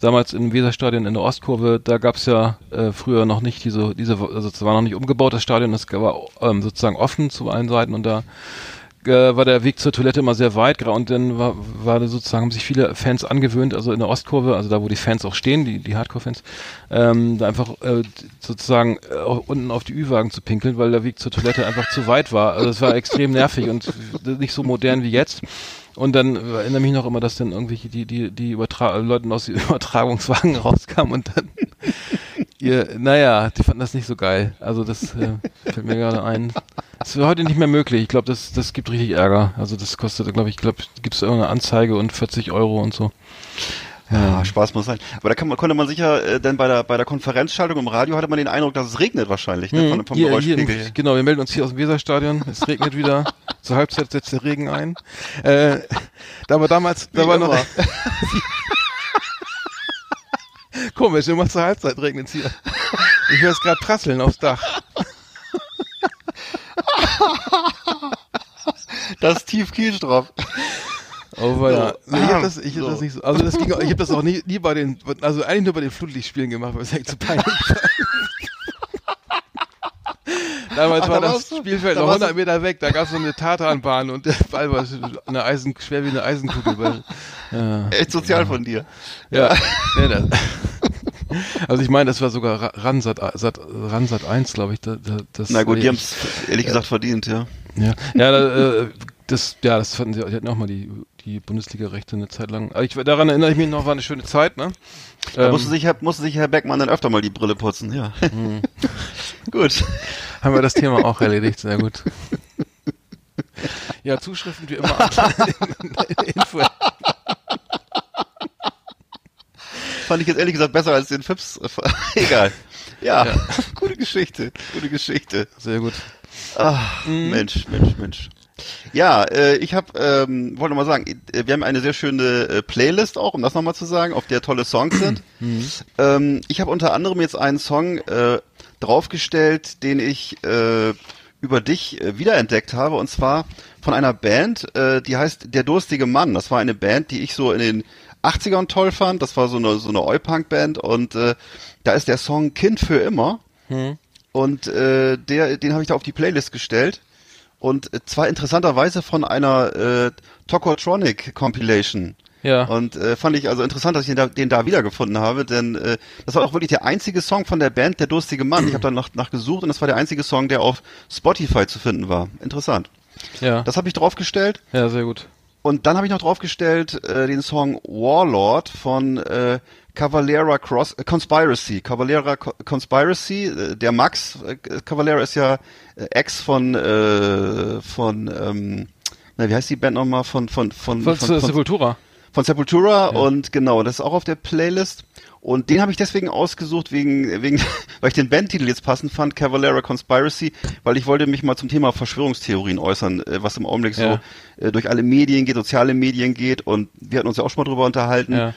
S3: damals im Weserstadion in der Ostkurve. Da gab's ja äh, früher noch nicht diese diese also es war noch nicht umgebaut das Stadion. Das war ähm, sozusagen offen zu allen Seiten und da äh, war der Weg zur Toilette immer sehr weit und dann war, war sozusagen, haben sich viele Fans angewöhnt, also in der Ostkurve, also da, wo die Fans auch stehen, die, die Hardcore-Fans, ähm, da einfach äh, sozusagen äh, unten auf die Ü-Wagen zu pinkeln, weil der Weg zur Toilette einfach zu weit war. Also es war extrem nervig und nicht so modern wie jetzt. Und dann erinnere mich noch immer, dass dann irgendwelche die die die Leute aus den Übertragungswagen rauskamen und dann ihr, naja, die fanden das nicht so geil. Also das äh, fällt mir gerade ein. Das wäre heute nicht mehr möglich. Ich glaube, das das gibt richtig Ärger. Also das kostet, glaube ich, glaube gibt es irgendeine Anzeige und 40 Euro und so.
S2: Ja, Spaß muss sein. Aber da kann man, konnte man sicher, äh, denn bei der, bei der Konferenzschaltung im Radio hatte man den Eindruck, dass es regnet wahrscheinlich, ne? Von, vom
S3: Hm. hier, hier,
S2: Geräuschpegel.
S3: im- genau, wir melden uns hier aus dem Weserstadion. Es regnet wieder. Zur Halbzeit setzt der Regen ein. Äh, da war damals, da
S2: Wie
S3: war noch. komisch, immer zur Halbzeit regnet hier. Ich höre es gerade prasseln aufs Dach.
S2: Das ist tief Kielstraff.
S3: Oh, war ja.
S2: So.
S3: Ich hab das, ich hab
S2: So.
S3: das nicht so. Also das ging, auch- ich habe das auch nie, nie bei den, also eigentlich nur bei den Flutlichtspielen gemacht, weil es echt zu peinlich war. Damals
S2: Ach,
S3: war
S2: da
S3: das Spielfeld
S2: da
S3: noch
S2: warst
S3: 100 Meter weg, da gab es so eine Tatanbahn und der Ball war eine Eisen, schwer wie eine Eisenkugel. Ja.
S2: Echt sozial von dir.
S3: Ja, ja das, also ich meine, das war sogar Ra- Ransat, Sat, Ransat 1, glaube ich. Da, da,
S2: Na gut, die haben es ehrlich gesagt verdient, ja.
S3: Ja, ja da, äh, das, ja, das fanden sie, die hatten auch mal die, die Bundesliga-Rechte eine Zeit lang. Aber ich, daran erinnere ich mich noch, war eine schöne Zeit, ne?
S2: Da
S3: Ähm,
S2: musste sich, Herr- musste sich Herr Beckmann dann öfter mal die Brille putzen, ja.
S3: Hm.
S2: gut.
S3: haben wir das Thema auch erledigt, sehr gut. Ja, Zuschriften wie immer. Info.
S2: Fand ich jetzt ehrlich gesagt besser als den Fips. Egal. Ja, gute Geschichte, gute Geschichte.
S3: Sehr gut.
S2: Ach,
S3: Mhm.
S2: Mensch, Mensch, Mensch. Ja, äh, ich habe, ähm, wollte mal sagen, äh, wir haben eine sehr schöne äh, Playlist auch, um das nochmal zu sagen, auf der tolle Songs sind.
S3: Mhm.
S2: Ähm, ich habe unter anderem jetzt einen Song äh, draufgestellt, den ich äh, über dich äh, wiederentdeckt habe, und zwar von einer Band, äh, die heißt Der durstige Mann. Das war eine Band, die ich so in den 80ern toll fand. Das war so eine so eine Oi-Punk-Band und äh, da ist der Song Kind für immer.
S3: Hm.
S2: Und äh, der, den habe ich da auf die Playlist gestellt. Und zwar interessanterweise von einer äh, Tokotronic Compilation.
S3: Ja.
S2: Und äh, fand ich also interessant, dass ich den da, den da wiedergefunden habe, denn äh, das war auch wirklich der einzige Song von der Band Der durstige Mann. Ich habe dann nach, nach gesucht und das war der einzige Song, der auf Spotify zu finden war. Interessant.
S3: Ja.
S2: Das habe ich draufgestellt
S3: ja, sehr gut.
S2: und dann habe ich noch draufgestellt äh, den Song Warlord von äh, Cavalera Cross äh, Conspiracy. Cavalera Co Conspiracy, äh, der Max äh, Cavalera ist ja äh, Ex von äh, von ähm, na, wie heißt die Band nochmal von von von
S3: Von,
S2: von,
S3: von, Sepultura.
S2: von Sepultura und genau, das ist auch auf der Playlist. Und den habe ich deswegen ausgesucht, wegen, wegen, weil ich den Bandtitel jetzt passend fand, Cavalera Conspiracy, weil ich wollte mich mal zum Thema Verschwörungstheorien äußern, äh, was im Augenblick
S3: Ja.
S2: so durch alle Medien geht, soziale Medien geht und wir hatten uns ja auch schon mal drüber unterhalten.
S3: Ja.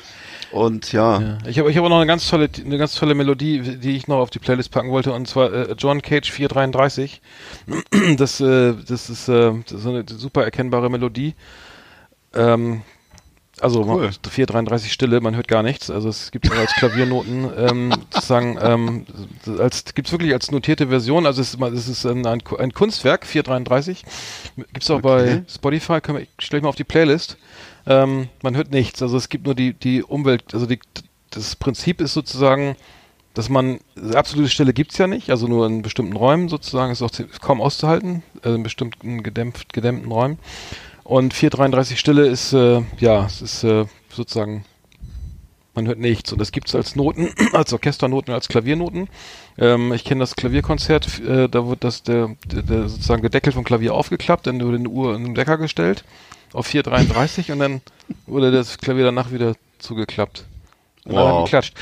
S2: Und ja,
S3: Ja. Ich habe ich hab auch noch eine ganz tolle, eine ganz tolle Melodie, die ich noch auf die Playlist packen wollte, und zwar äh, John Cage 433. Das, äh, das ist äh, so eine super erkennbare Melodie. Ähm, also
S2: Cool.
S3: man- 433 Stille, man hört gar nichts. Also es gibt auch als Klaviernoten ähm, sozusagen ähm, als gibt's wirklich als notierte Version. Also es ist, es ist ein, ein, Kunstwerk 433. Gibt's auch
S2: Okay.
S3: bei Spotify. Können wir, stell ich mal auf die Playlist. Ähm, man hört nichts. Also es gibt nur die die Umwelt. Also die, das Prinzip ist sozusagen, dass man absolute Stille gibt's ja nicht. Also nur in bestimmten Räumen sozusagen ist auch kaum auszuhalten. Also in bestimmten gedämpft gedämmten Räumen. Und 433 Stille ist, äh, ja, es ist äh, sozusagen, man hört nichts. Und das gibt's als Noten, als Orchesternoten, als Klaviernoten. Ähm, ich kenne das Klavierkonzert, äh, da wird das der, der, der sozusagen der Deckel vom Klavier aufgeklappt, dann wurde eine Uhr in den Wecker gestellt auf 433 und dann wurde das Klavier danach wieder zugeklappt. Und dann
S2: Wow.
S3: hat geklatscht.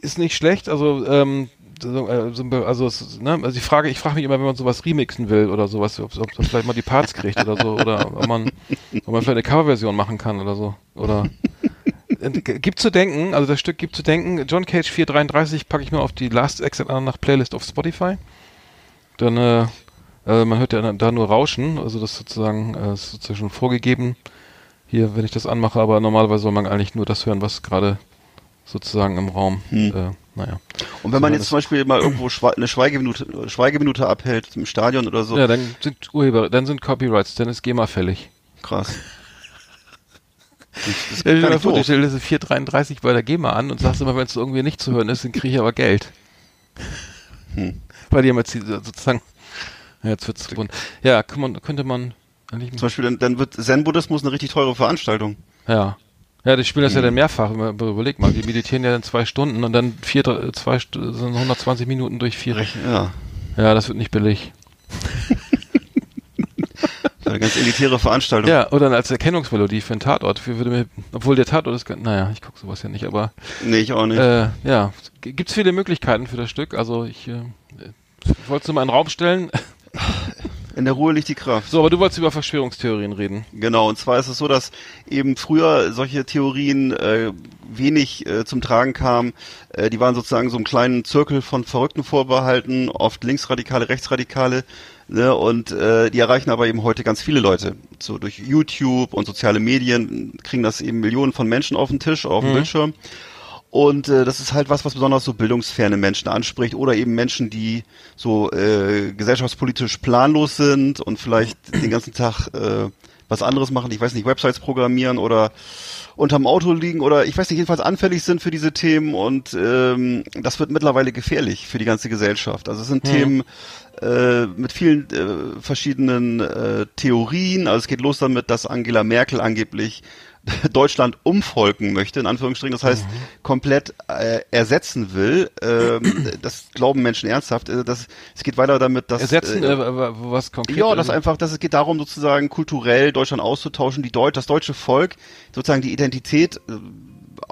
S3: Ist nicht schlecht, also ähm, so, äh, so, also, ne? also ich frage, ich frage mich immer, wenn man sowas remixen will oder sowas, ob, ob man vielleicht mal die Parts kriegt oder so, oder ob man, ob man vielleicht eine Coverversion machen kann oder so. Oder gibt zu denken, also das Stück gibt zu denken. John Cage 433 packe ich nur auf die Last Exit an nach Playlist auf Spotify. Dann, äh, äh, man hört ja da nur Rauschen, also das sozusagen äh, ist sozusagen schon vorgegeben. Hier, wenn ich das anmache, aber normalerweise soll man eigentlich nur das hören, was gerade sozusagen im Raum,
S2: Hm.
S3: äh, naja.
S2: und wenn man
S3: So,
S2: jetzt zum Beispiel mal irgendwo schwe eine Schweigeminute, Schweigeminute abhält im Stadion oder so,
S3: Ja, dann sind Urheber, dann sind Copyrights, dann ist GEMA fällig.
S2: krass. Das, das
S3: Stell
S2: ist
S3: dir
S2: gar
S3: mal
S2: nicht
S3: vor, du
S2: doof.
S3: stellst diese 433 bei der GEMA an und sagst immer, wenn es irgendwie nicht zu hören ist, dann kriege ich aber Geld.
S2: Hm.
S3: Weil die haben jetzt sozusagen, ja, jetzt wird's bunt. Ja, man, könnte man eigentlich,
S2: Zum Beispiel, dann, dann wird Zen-Buddhismus eine richtig teure Veranstaltung.
S3: ja. Ja, die spielen das ja dann mehrfach. Über- Überleg mal, die meditieren ja dann zwei Stunden und dann vier, zwei, sind 120 Minuten durch vier.
S2: Ja,
S3: Ja, das wird nicht billig.
S2: eine ganz elitäre Veranstaltung.
S3: Ja, oder als Erkennungsmelodie für einen Tatort. Würde mir, obwohl der Tatort ist, naja, ich gucke sowas ja nicht, aber
S2: Nee, ich auch nicht.
S3: Äh, ja, G- gibt's viele Möglichkeiten für das Stück. Also ich, äh, wollte es nur mal in den Raum stellen.
S2: In der Ruhe liegt die Kraft.
S3: So, aber du wolltest über Verschwörungstheorien reden.
S2: Genau, und zwar ist es so, dass eben früher solche Theorien äh, wenig äh, zum Tragen kamen. Äh, die waren sozusagen so einem kleinen Zirkel von Verrückten vorbehalten, oft Linksradikale, Rechtsradikale. Ne, und äh, die erreichen aber eben heute ganz viele Leute. So durch YouTube und soziale Medien kriegen das eben Millionen von Menschen auf den Tisch, auf dem Bildschirm. Und äh, das ist halt was, was besonders so bildungsferne Menschen anspricht oder eben Menschen, die so äh, gesellschaftspolitisch planlos sind und vielleicht den ganzen Tag äh, was anderes machen, ich weiß nicht, Websites programmieren oder unterm Auto liegen oder ich weiß nicht, jedenfalls anfällig sind für diese Themen und ähm, das wird mittlerweile gefährlich für die ganze Gesellschaft. Also es sind Themen äh, mit vielen äh, verschiedenen äh, Theorien. Also es geht los damit, dass Angela Merkel angeblich Deutschland umvolken möchte, in Anführungsstrichen, das heißt komplett äh, ersetzen will. Ähm, das glauben Menschen ernsthaft. Äh, das, es geht weiter damit, dass
S3: Ersetzen,
S2: äh,
S3: äh, was konkret?
S2: ja, das einfach, dass es geht darum, sozusagen kulturell Deutschland auszutauschen, die Deut das deutsche Volk, sozusagen die Identität äh,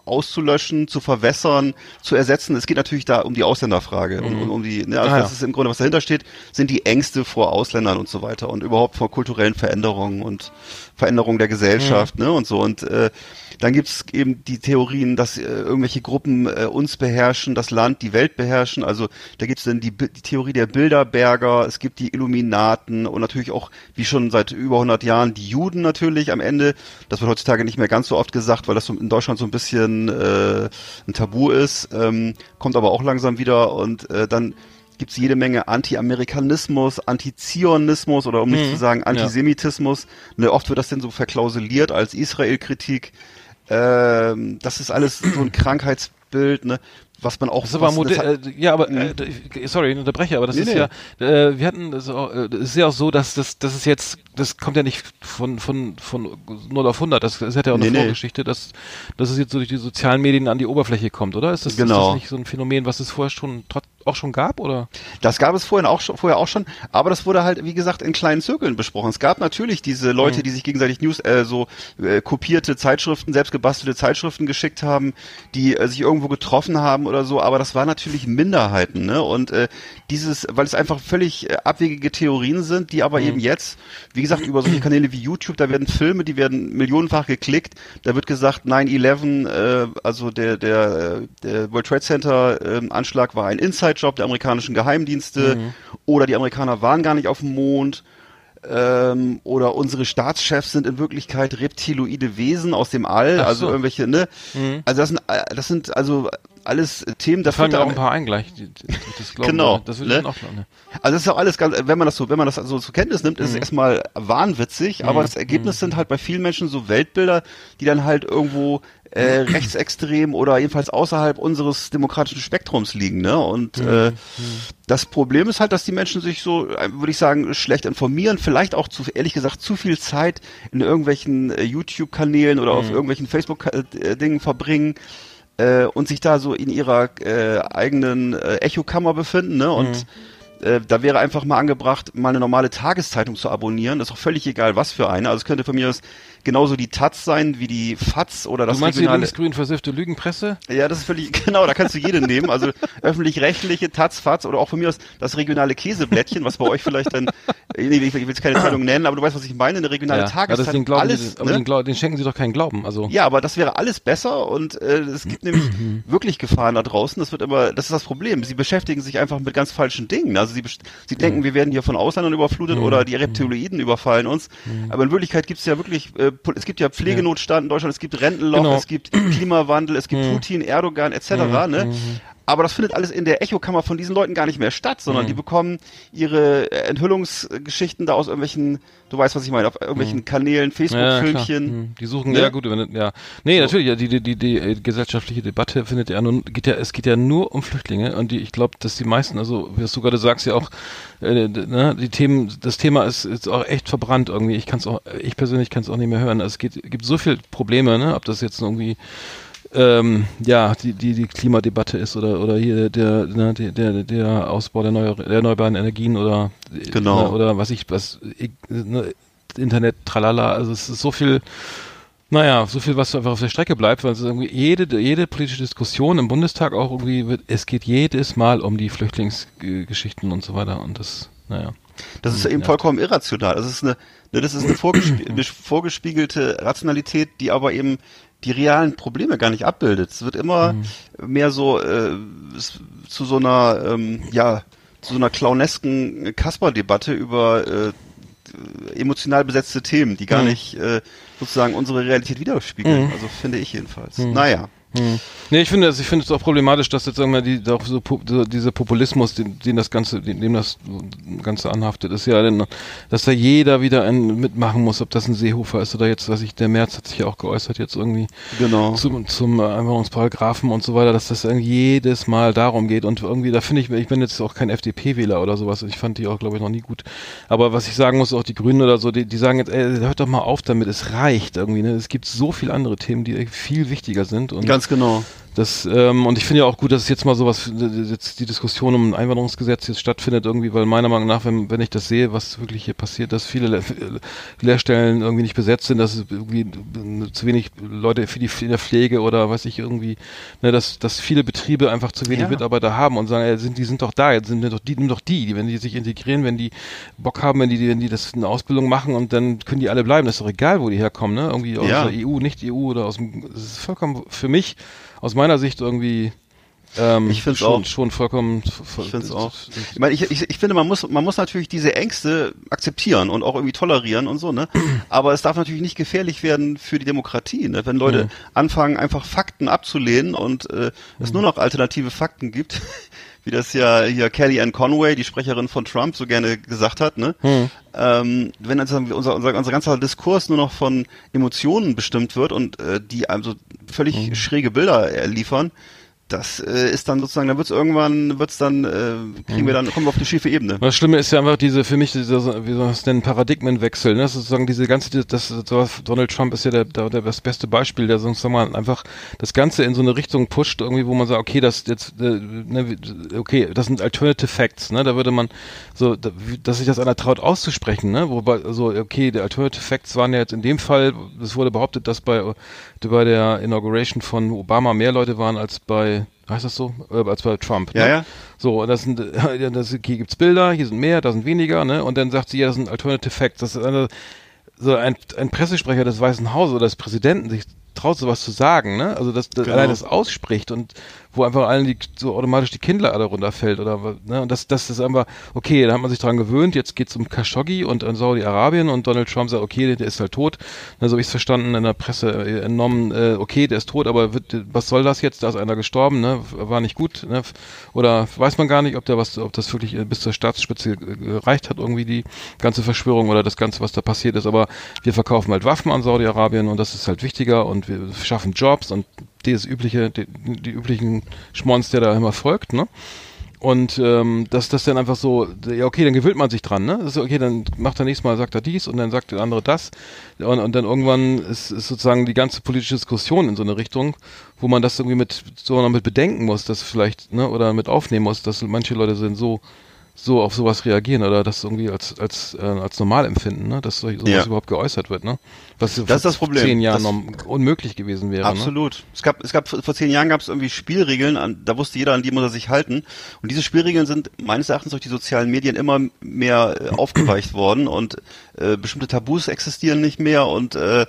S2: auszulöschen, zu verwässern, zu ersetzen. Es geht natürlich da um die Ausländerfrage und um, die, ne, also
S3: Ah,
S2: das
S3: ja.
S2: ist im Grunde, was dahinter steht, sind die Ängste vor Ausländern und so weiter und überhaupt vor kulturellen Veränderungen und Veränderungen der Gesellschaft, ne, und so. Und äh, dann gibt's eben die Theorien, dass äh, irgendwelche Gruppen äh, uns beherrschen, das Land, die Welt beherrschen. Also da gibt's dann die, die Theorie der Bilderberger, es gibt die Illuminaten und natürlich auch, wie schon seit über 100 Jahren, die Juden natürlich am Ende. Das wird heutzutage nicht mehr ganz so oft gesagt, weil das so in Deutschland so ein bisschen äh, ein Tabu ist, ähm, kommt aber auch langsam wieder und äh, dann gibt's jede Menge Anti-Amerikanismus, Anti-Zionismus oder um nicht
S3: Mhm,
S2: zu sagen
S3: ja.
S2: Antisemitismus. Ne, oft wird das denn so verklausuliert als Israel-Kritik. Ähm, das ist alles so ein Krankheitsbild, ne? Was man auch
S3: Das ist aber
S2: hat-
S3: äh, ja, aber äh, ich- sorry, ich unterbreche, aber das
S2: Nee,
S3: ist
S2: nee.
S3: ja, äh, wir hatten das, äh, das ist ja auch so, dass das, das ist jetzt, das kommt ja nicht von von von 0 auf 100. Das, das hat ja auch eine
S2: Nee.
S3: Vorgeschichte, dass dass es jetzt so durch die sozialen Medien an die Oberfläche kommt, oder? Ist das, ist
S2: Genau.
S3: das nicht so ein Phänomen, was es vorher schon trot- auch schon gab, oder?
S2: Das gab es vorhin auch schon, vorher auch schon, aber das wurde halt, wie gesagt, in kleinen Zirkeln besprochen. Es gab natürlich diese Leute, die sich gegenseitig News, äh, so äh, kopierte Zeitschriften, selbstgebastelte Zeitschriften geschickt haben, die äh, sich irgendwo getroffen haben oder so, aber das waren natürlich Minderheiten, ne? Und äh, dieses, weil es einfach völlig äh, abwegige Theorien sind, die aber eben jetzt, wie gesagt, über solche Kanäle wie YouTube, da werden Filme, die werden millionenfach geklickt, da wird gesagt, 9-11, äh, also der, der, äh, der World Trade Center ähm, Anschlag war ein Inside-Job der amerikanischen Geheimdienste oder die Amerikaner waren gar nicht auf dem Mond ähm, oder unsere Staatschefs sind in Wirklichkeit reptiloide Wesen aus dem All, also
S3: so.
S2: irgendwelche, ne? Also das sind, das sind also alles Themen,
S3: Da
S2: das
S3: fallen mir auch ein paar ein gleich. Das glauben
S2: Genau,
S3: wir. Das würde ich
S2: ne?
S3: auch glauben. Ne?
S2: Also das ist auch alles ganz, wenn man das so, wenn man das so zur Kenntnis nimmt,
S3: Mhm.
S2: ist es erstmal wahnwitzig, aber das Ergebnis sind halt bei vielen Menschen so Weltbilder, die dann halt irgendwo äh,
S3: Mhm.
S2: rechtsextrem oder jedenfalls außerhalb unseres demokratischen Spektrums liegen, ne? Und
S3: Mhm.
S2: äh, das Problem ist halt, dass die Menschen sich so, äh, würde ich sagen, schlecht informieren, vielleicht auch zu, ehrlich gesagt, zu viel Zeit in irgendwelchen äh, YouTube-Kanälen oder
S3: Mhm.
S2: auf irgendwelchen Facebook-Dingen verbringen äh, und sich da so in ihrer äh, eigenen äh, Echokammer befinden, ne? Und äh, da wäre einfach mal angebracht, mal eine normale Tageszeitung zu abonnieren. Das ist auch völlig egal, was für eine. Also es könnte von mir aus genauso die Taz sein wie die FAZ oder das
S3: Du meinst die
S2: regionale.
S3: linksgrün versiffte Lügenpresse?
S2: Ja, das ist völlig, genau, da kannst du jede nehmen. Also öffentlich-rechtliche, Taz, Faz oder auch von mir aus das regionale Käseblättchen, was bei euch vielleicht dann, nee, ich will jetzt keine Zeitung nennen, aber du weißt, was ich meine, eine regionale
S3: ja, aber das den
S2: Tageszeitung,
S3: glauben
S2: alles,
S3: sie, aber
S2: ne?
S3: den, Glau- den schenken sie doch keinen Glauben. Also
S2: Ja, aber das wäre alles besser und äh, es gibt nämlich wirklich Gefahren da draußen. Das wird immer, das ist das Problem. Sie beschäftigen sich einfach mit ganz falschen Dingen. Also sie, sie denken, wir werden hier von Ausländern überflutet oder die Reptiloiden überfallen uns. Aber in Wirklichkeit gibt es ja wirklich, äh, es gibt ja Pflegenotstand in Deutschland, es gibt Rentenloch,
S3: Genau.
S2: es gibt Klimawandel, es gibt Putin, Erdogan etc. Ne? Aber das findet alles in der Echokammer von diesen Leuten gar nicht mehr statt, sondern die bekommen ihre äh, Enthüllungsgeschichten da aus irgendwelchen, du weißt, was ich meine, auf irgendwelchen Kanälen,
S3: Ja, klar.
S2: Facebook-Filmchen.
S3: Hm, Die suchen,
S2: Ne?
S3: ja gut, wenn, ja. Nee, natürlich, ja, die, die, die, die äh, gesellschaftliche Debatte findet ja nun, geht ja, es geht ja nur um Flüchtlinge und die, ich glaube, dass die meisten, also, wie du gerade sagst, ja auch, äh, ne, die Themen, das Thema ist, ist auch echt verbrannt irgendwie. Ich kann es auch, ich persönlich kann es auch nicht mehr hören. Es geht, gibt so viel Probleme, ne, ob das jetzt irgendwie, ähm, ja, die, die, die Klimadebatte ist oder, oder hier der, ne, der, der, der Ausbau der, neu, der erneuerbaren Energien oder,
S2: Genau.
S3: ne, oder was ich, was, ne, Internet, tralala, also es ist so viel, naja, so viel, was einfach auf der Strecke bleibt, weil es irgendwie jede, jede politische Diskussion im Bundestag auch irgendwie wird, es geht jedes Mal um die Flüchtlingsgeschichten und so weiter und das, naja.
S2: Das ist eben
S3: Ja.
S2: vollkommen irrational. Das ist eine, ne, das ist eine vorgespie eine vorgespiegelte Rationalität, die aber eben die realen Probleme gar nicht abbildet. Es wird immer
S3: Mhm.
S2: mehr so äh, zu so einer, ähm, ja, zu so einer clownesken Kasper-Debatte über äh, emotional besetzte Themen, die gar
S3: Mhm.
S2: nicht äh, sozusagen unsere Realität widerspiegeln. Also finde ich jedenfalls. Naja.
S3: Hm. Nee, ich finde es, ich finde es auch problematisch, dass jetzt sagen wir die auch so so dieser Populismus, den, den das ganze, den, dem das ganze anhaftet, ist ja, dass da jeder wieder ein, mitmachen muss, ob das ein Seehofer ist oder jetzt, was ich, der März hat sich ja auch geäußert jetzt irgendwie
S2: Genau.
S3: zum, zum äh, Einwanderungsparagraphen und so weiter, dass das irgendwie jedes Mal darum geht und irgendwie, da finde ich, ich bin jetzt auch kein FDP-Wähler oder sowas, ich fand die auch, glaube ich, noch nie gut, aber was ich sagen muss, auch die Grünen oder so, die, die sagen jetzt, ey, hört doch mal auf damit, es reicht irgendwie, ne? es gibt so viele andere Themen, die viel wichtiger sind und
S2: Ganz genau.
S3: Das, ähm, und ich finde ja auch gut, dass es jetzt mal sowas, jetzt die Diskussion um ein Einwanderungsgesetz jetzt stattfindet irgendwie, weil meiner Meinung nach, wenn, wenn ich das sehe, was wirklich hier passiert, dass viele Le Lehrstellen irgendwie nicht besetzt sind, dass es irgendwie zu wenig Leute für die in der Pflege oder weiß ich irgendwie, ne, dass, dass viele Betriebe einfach zu wenig
S2: Ja.
S3: Mitarbeiter haben und sagen, ey, sind, die sind doch da, jetzt sind doch die, nimm doch die, die, wenn die sich integrieren, wenn die Bock haben, wenn die, wenn die das eine Ausbildung machen und dann können die alle bleiben, das ist doch egal, wo die herkommen, ne, irgendwie aus
S2: Ja.
S3: der EU, nicht EU oder aus dem, das ist vollkommen für mich aus meiner Sicht irgendwie ähm,
S2: Ich
S3: schon,
S2: auch.
S3: schon vollkommen.
S2: Ich finde es auch. Ich meine, ich, ich, ich finde, man muss, man muss natürlich diese Ängste akzeptieren und auch irgendwie tolerieren und so, ne? Aber es darf natürlich nicht gefährlich werden für die Demokratie, ne? Wenn Leute
S3: Mhm.
S2: anfangen, einfach Fakten abzulehnen und äh, es nur noch alternative Fakten gibt, wie das ja hier Kellyanne Conway, die Sprecherin von Trump, so gerne gesagt hat, ne? Hm. Ähm, wenn also unser, unser, unser ganzer Diskurs nur noch von Emotionen bestimmt wird und äh, die also völlig hm. schräge Bilder liefern, das äh, ist dann sozusagen, dann wird's irgendwann, wird's dann, äh, kriegen wir dann, kommen wir auf die schiefe Ebene.
S3: Das Schlimme ist ja einfach diese, für mich, dieser, wie soll man es nennen, Paradigmenwechsel, ne? Das ist sozusagen diese ganze, das, das, Donald Trump ist ja der, der, das beste Beispiel, der sozusagen einfach das Ganze in so eine Richtung pusht, irgendwie, wo man sagt, okay, das jetzt, äh, ne, okay, das sind Alternative Facts, ne? Da würde man so, da, dass sich das einer traut auszusprechen, ne? Wobei, so, okay, die Alternative Facts waren ja jetzt in dem Fall, es wurde behauptet, dass bei, bei der Inauguration von Obama mehr Leute waren als bei heißt das so? Äh, als bei Trump.
S2: Ne? Ja, ja.
S3: So, das sind, das, hier gibt's Bilder, hier sind mehr, da sind weniger, ne? Und dann sagt sie, ja, das sind Alternative Facts. Das ist eine, so ein, ein Pressesprecher des Weißen Hauses oder des Präsidenten sich traut, sowas zu sagen, ne? Also, dass, dass genau. allein das ausspricht und wo einfach allen die, so automatisch die Kinnlade runterfällt oder ne? Und das, das ist einfach, okay, da hat man sich dran gewöhnt, jetzt geht's um Khashoggi und an Saudi-Arabien und Donald Trump sagt, okay, der ist halt tot. Ne, so habe ich es verstanden in der Presse äh, entnommen, äh, okay, der ist tot, aber wird, was soll das jetzt? Da ist einer gestorben, ne? War nicht gut, ne? Oder weiß man gar nicht, ob der was, ob das wirklich bis zur Staatsspitze gereicht hat, irgendwie die ganze Verschwörung oder das Ganze, was da passiert ist. Aber wir verkaufen halt Waffen an Saudi-Arabien und das ist halt wichtiger und wir schaffen Jobs und das übliche, die, die üblichen Schmons, der da immer folgt, ne? Und ähm, dass das dann einfach so, ja okay, dann gewöhnt man sich dran, ne? Das okay, dann macht er nächstes Mal, sagt er dies und dann sagt der andere das. Und, und dann irgendwann ist, ist sozusagen die ganze politische Diskussion in so eine Richtung, wo man das irgendwie mit so noch mit bedenken muss, dass vielleicht, ne, oder mit aufnehmen muss, dass manche Leute sind so so auf sowas reagieren oder das irgendwie als als äh, als normal empfinden, ne? dass sowas ja. überhaupt geäußert wird, ne?
S2: Was das ist das Problem.
S3: zehn Jahren das unmöglich gewesen wäre. Ne?
S2: Absolut. Ne? Es gab es gab vor zehn Jahren gab es irgendwie Spielregeln, an, da wusste jeder, an die muss er sich halten. Und diese Spielregeln sind meines Erachtens durch die sozialen Medien immer mehr äh, aufgeweicht worden und äh, bestimmte Tabus existieren nicht mehr und äh,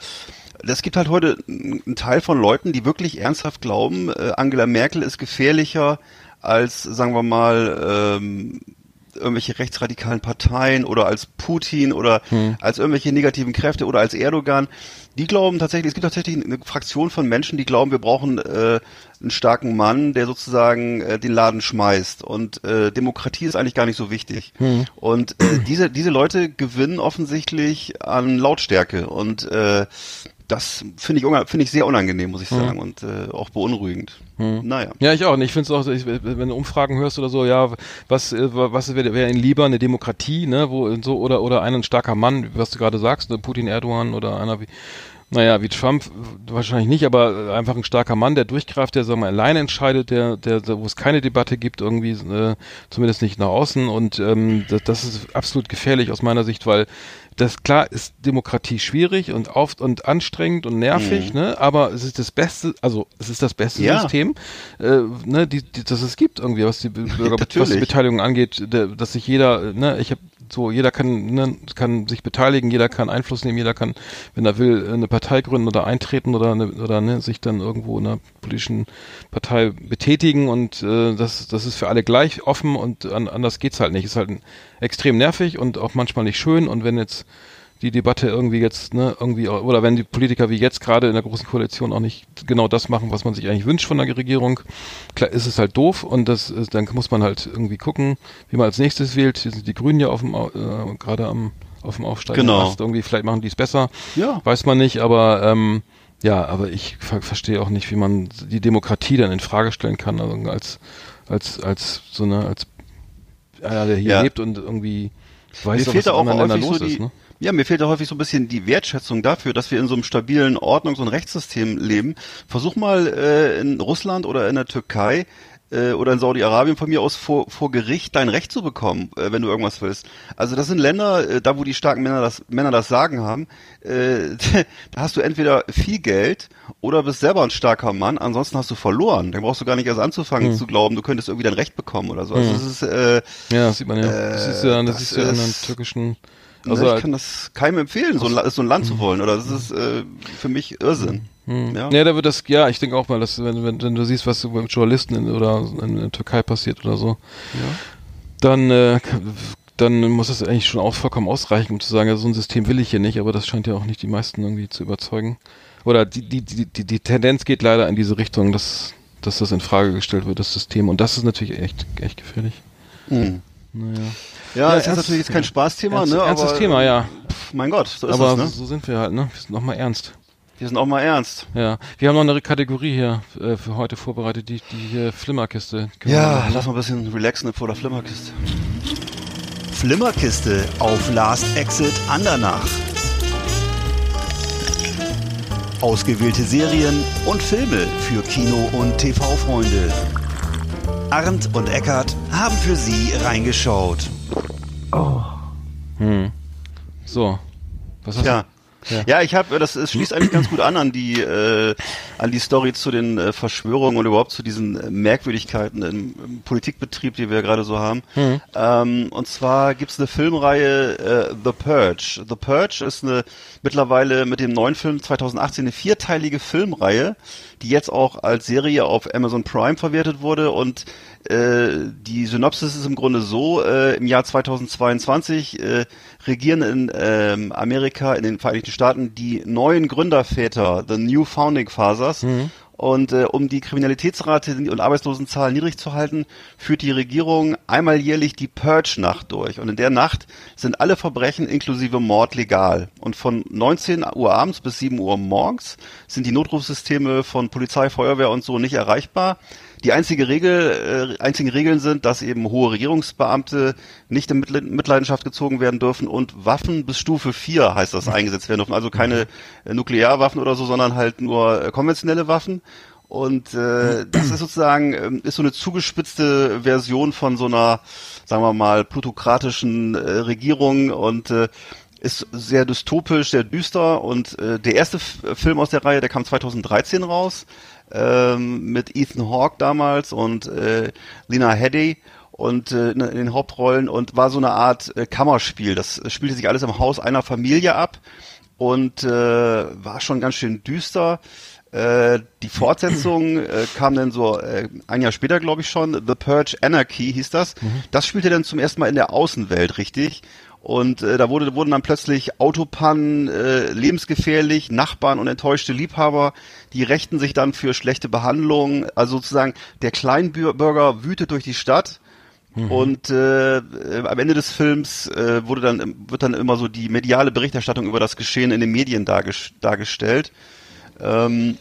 S2: es gibt halt heute einen Teil von Leuten, die wirklich ernsthaft glauben, äh, Angela Merkel ist gefährlicher als, sagen wir mal, ähm, irgendwelche rechtsradikalen Parteien oder als Putin oder hm. als irgendwelche negativen Kräfte oder als Erdogan. Die glauben tatsächlich, es gibt tatsächlich eine Fraktion von Menschen, die glauben, wir brauchen äh, einen starken Mann, der sozusagen äh, den Laden schmeißt. Und äh, Demokratie ist eigentlich gar nicht so wichtig. Hm. Und äh, diese, diese Leute gewinnen offensichtlich an Lautstärke. Und äh, das finde ich, finde ich sehr unangenehm, muss ich hm. sagen, und äh, auch beunruhigend.
S3: Hm. Naja. Ja, ich auch. Und ich finde es auch, ich, wenn du Umfragen hörst oder so, ja, was, äh, was wäre wär lieber, eine Demokratie, ne, wo so oder oder ein starker Mann, was du gerade sagst, ne, Putin, Erdogan oder einer wie naja, wie Trump wahrscheinlich nicht, aber einfach ein starker Mann, der durchgreift, der sagen wir alleine entscheidet, der, der, wo es keine Debatte gibt, irgendwie, äh, zumindest nicht nach außen. Und ähm, das, das ist absolut gefährlich aus meiner Sicht, weil das klar ist Demokratie schwierig und oft und anstrengend und nervig, mhm. ne? Aber es ist das beste, also es ist das beste ja. System, äh, ne, die, die, das es gibt irgendwie, was die Bürgerbeteiligung angeht, der, dass sich jeder, ne, ich habe so, jeder kann, ne, kann sich beteiligen, jeder kann Einfluss nehmen, jeder kann, wenn er will, eine Partei gründen oder eintreten oder eine, oder ne, sich dann irgendwo in einer politischen Partei betätigen und äh, das, das ist für alle gleich offen und an, anders geht's halt nicht. Ist halt extrem nervig und auch manchmal nicht schön und wenn jetzt die Debatte irgendwie jetzt, ne, irgendwie, oder wenn die Politiker wie jetzt gerade in der großen Koalition auch nicht genau das machen, was man sich eigentlich wünscht von der Regierung, klar ist es halt doof und das ist, dann muss man halt irgendwie gucken, wie man als nächstes wählt. Hier sind die Grünen ja auf dem, äh, gerade am, auf dem Aufsteigen.
S2: Genau.
S3: irgendwie, vielleicht machen die es besser.
S2: Ja.
S3: Weiß man nicht, aber, ähm, ja, aber ich ver verstehe auch nicht, wie man die Demokratie dann in Frage stellen kann, also als, als, als so eine, als einer, der hier ja. lebt und irgendwie
S2: weiß, Mir was in anderen Ländern los so die, ist, ne? Ja, mir fehlt da häufig so ein bisschen die Wertschätzung dafür, dass wir in so einem stabilen Ordnungs- und Rechtssystem leben. Versuch mal äh, in Russland oder in der Türkei äh, oder in Saudi-Arabien von mir aus vor, vor Gericht dein Recht zu bekommen, äh, wenn du irgendwas willst. Also das sind Länder, äh, da wo die starken Männer das, Männer das Sagen haben, äh, da hast du entweder viel Geld oder bist selber ein starker Mann, ansonsten hast du verloren. Dann brauchst du gar nicht erst anzufangen hm. zu glauben, du könntest irgendwie dein Recht bekommen oder so. Also hm. das ist, äh,
S3: ja, das sieht man ja. das ist ja, das, das ist ja in einem türkischen
S2: also ich kann das keinem empfehlen, so ein, so ein Land zu wollen. Oder das ist äh, für mich Irrsinn.
S3: Hm. Ja. ja, da wird das, ja, ich denke auch mal, dass wenn, wenn, wenn du siehst, was mit Journalisten in, oder in der Türkei passiert oder so, ja. dann, äh, dann muss das eigentlich schon auch vollkommen ausreichen, um zu sagen, ja, so ein System will ich hier nicht, aber das scheint ja auch nicht die meisten irgendwie zu überzeugen. Oder die, die, die, die, die Tendenz geht leider in diese Richtung, dass dass das in Frage gestellt wird, das System. Und das ist natürlich echt, echt gefährlich.
S2: Mhm.
S3: Naja.
S2: Ja,
S3: Ja,
S2: ist jetzt
S3: ernst-
S2: natürlich jetzt kein. Spaßthema,
S3: Ernst-
S2: ne?
S3: ernstes
S2: aber,
S3: Thema, ja.
S2: Pff, mein Gott, so ist
S3: Aber
S2: das, ne?
S3: so sind wir halt, ne? Wir sind noch mal ernst.
S2: Wir sind auch mal ernst.
S3: Ja. Wir haben noch eine Kategorie hier äh, für heute vorbereitet, die, die äh, Flimmerkiste. Können
S2: Ja,
S3: ne?
S2: lass mal ein bisschen relaxen vor der Flimmerkiste.
S5: Flimmerkiste auf Last Exit Andernach. Ausgewählte Serien und Filme für Kino- und TV-Freunde. Arndt und Eckart haben für Sie reingeschaut.
S3: Hm. So. Was hast
S2: Ja.
S3: du? Ja.
S2: Ja, ich habe, das es schließt eigentlich ganz gut an an die äh, an die Story zu den äh, Verschwörungen und überhaupt zu diesen äh, Merkwürdigkeiten im, im Politikbetrieb, die wir gerade so haben.
S3: Mhm.
S2: Ähm, und zwar gibt's eine Filmreihe äh, The Purge. The Purge ist eine mittlerweile mit dem neuen Film 2018 eine vierteilige Filmreihe, die jetzt auch als Serie auf Amazon Prime verwertet wurde und äh, die Synopsis ist im Grunde so, äh, im Jahr 2022 äh, regieren in ähm, Amerika, in den Vereinigten Staaten, die neuen Gründerväter, the New Founding Fathers. Und äh, um die Kriminalitätsrate und Arbeitslosenzahlen niedrig zu halten, führt die Regierung einmal jährlich die Purge-Nacht durch. Und in der Nacht sind alle Verbrechen inklusive Mord legal. Und von 19 Uhr abends bis 7 Uhr morgens sind die Notrufsysteme von Polizei, Feuerwehr und so nicht erreichbar. Die einzige Regel, äh, einzigen Regeln sind, dass eben hohe Regierungsbeamte nicht in Mitle- Mitleidenschaft gezogen werden dürfen und Waffen bis Stufe 4 heißt das eingesetzt werden dürfen. Also keine äh, Nuklearwaffen oder so, sondern halt nur äh, konventionelle Waffen. Und äh, das ist sozusagen ähm, ist so eine zugespitzte Version von so einer, sagen wir mal, plutokratischen äh, Regierung und äh, ist sehr dystopisch, sehr düster und äh, der erste F Film aus der Reihe, der kam 2013 raus ähm, mit Ethan Hawke damals und äh, Lena Headey und äh, in den Hauptrollen und war so eine Art äh, Kammerspiel. Das spielte sich alles im Haus einer Familie ab und äh, war schon ganz schön düster. Äh, die Fortsetzung äh, kam dann so äh, ein Jahr später, glaube ich schon. The Purge Anarchy hieß das. Das spielte dann zum ersten Mal in der Außenwelt, richtig. Und äh, da wurde, wurden dann plötzlich Autopannen äh, lebensgefährlich, Nachbarn und enttäuschte Liebhaber, die rächten sich dann für schlechte Behandlung. Also sozusagen der Kleinbürger wütet durch die Stadt. Und äh, äh, am Ende des Films äh, wurde dann wird dann immer so die mediale Berichterstattung über das Geschehen in den Medien darges dargestellt. Ähm,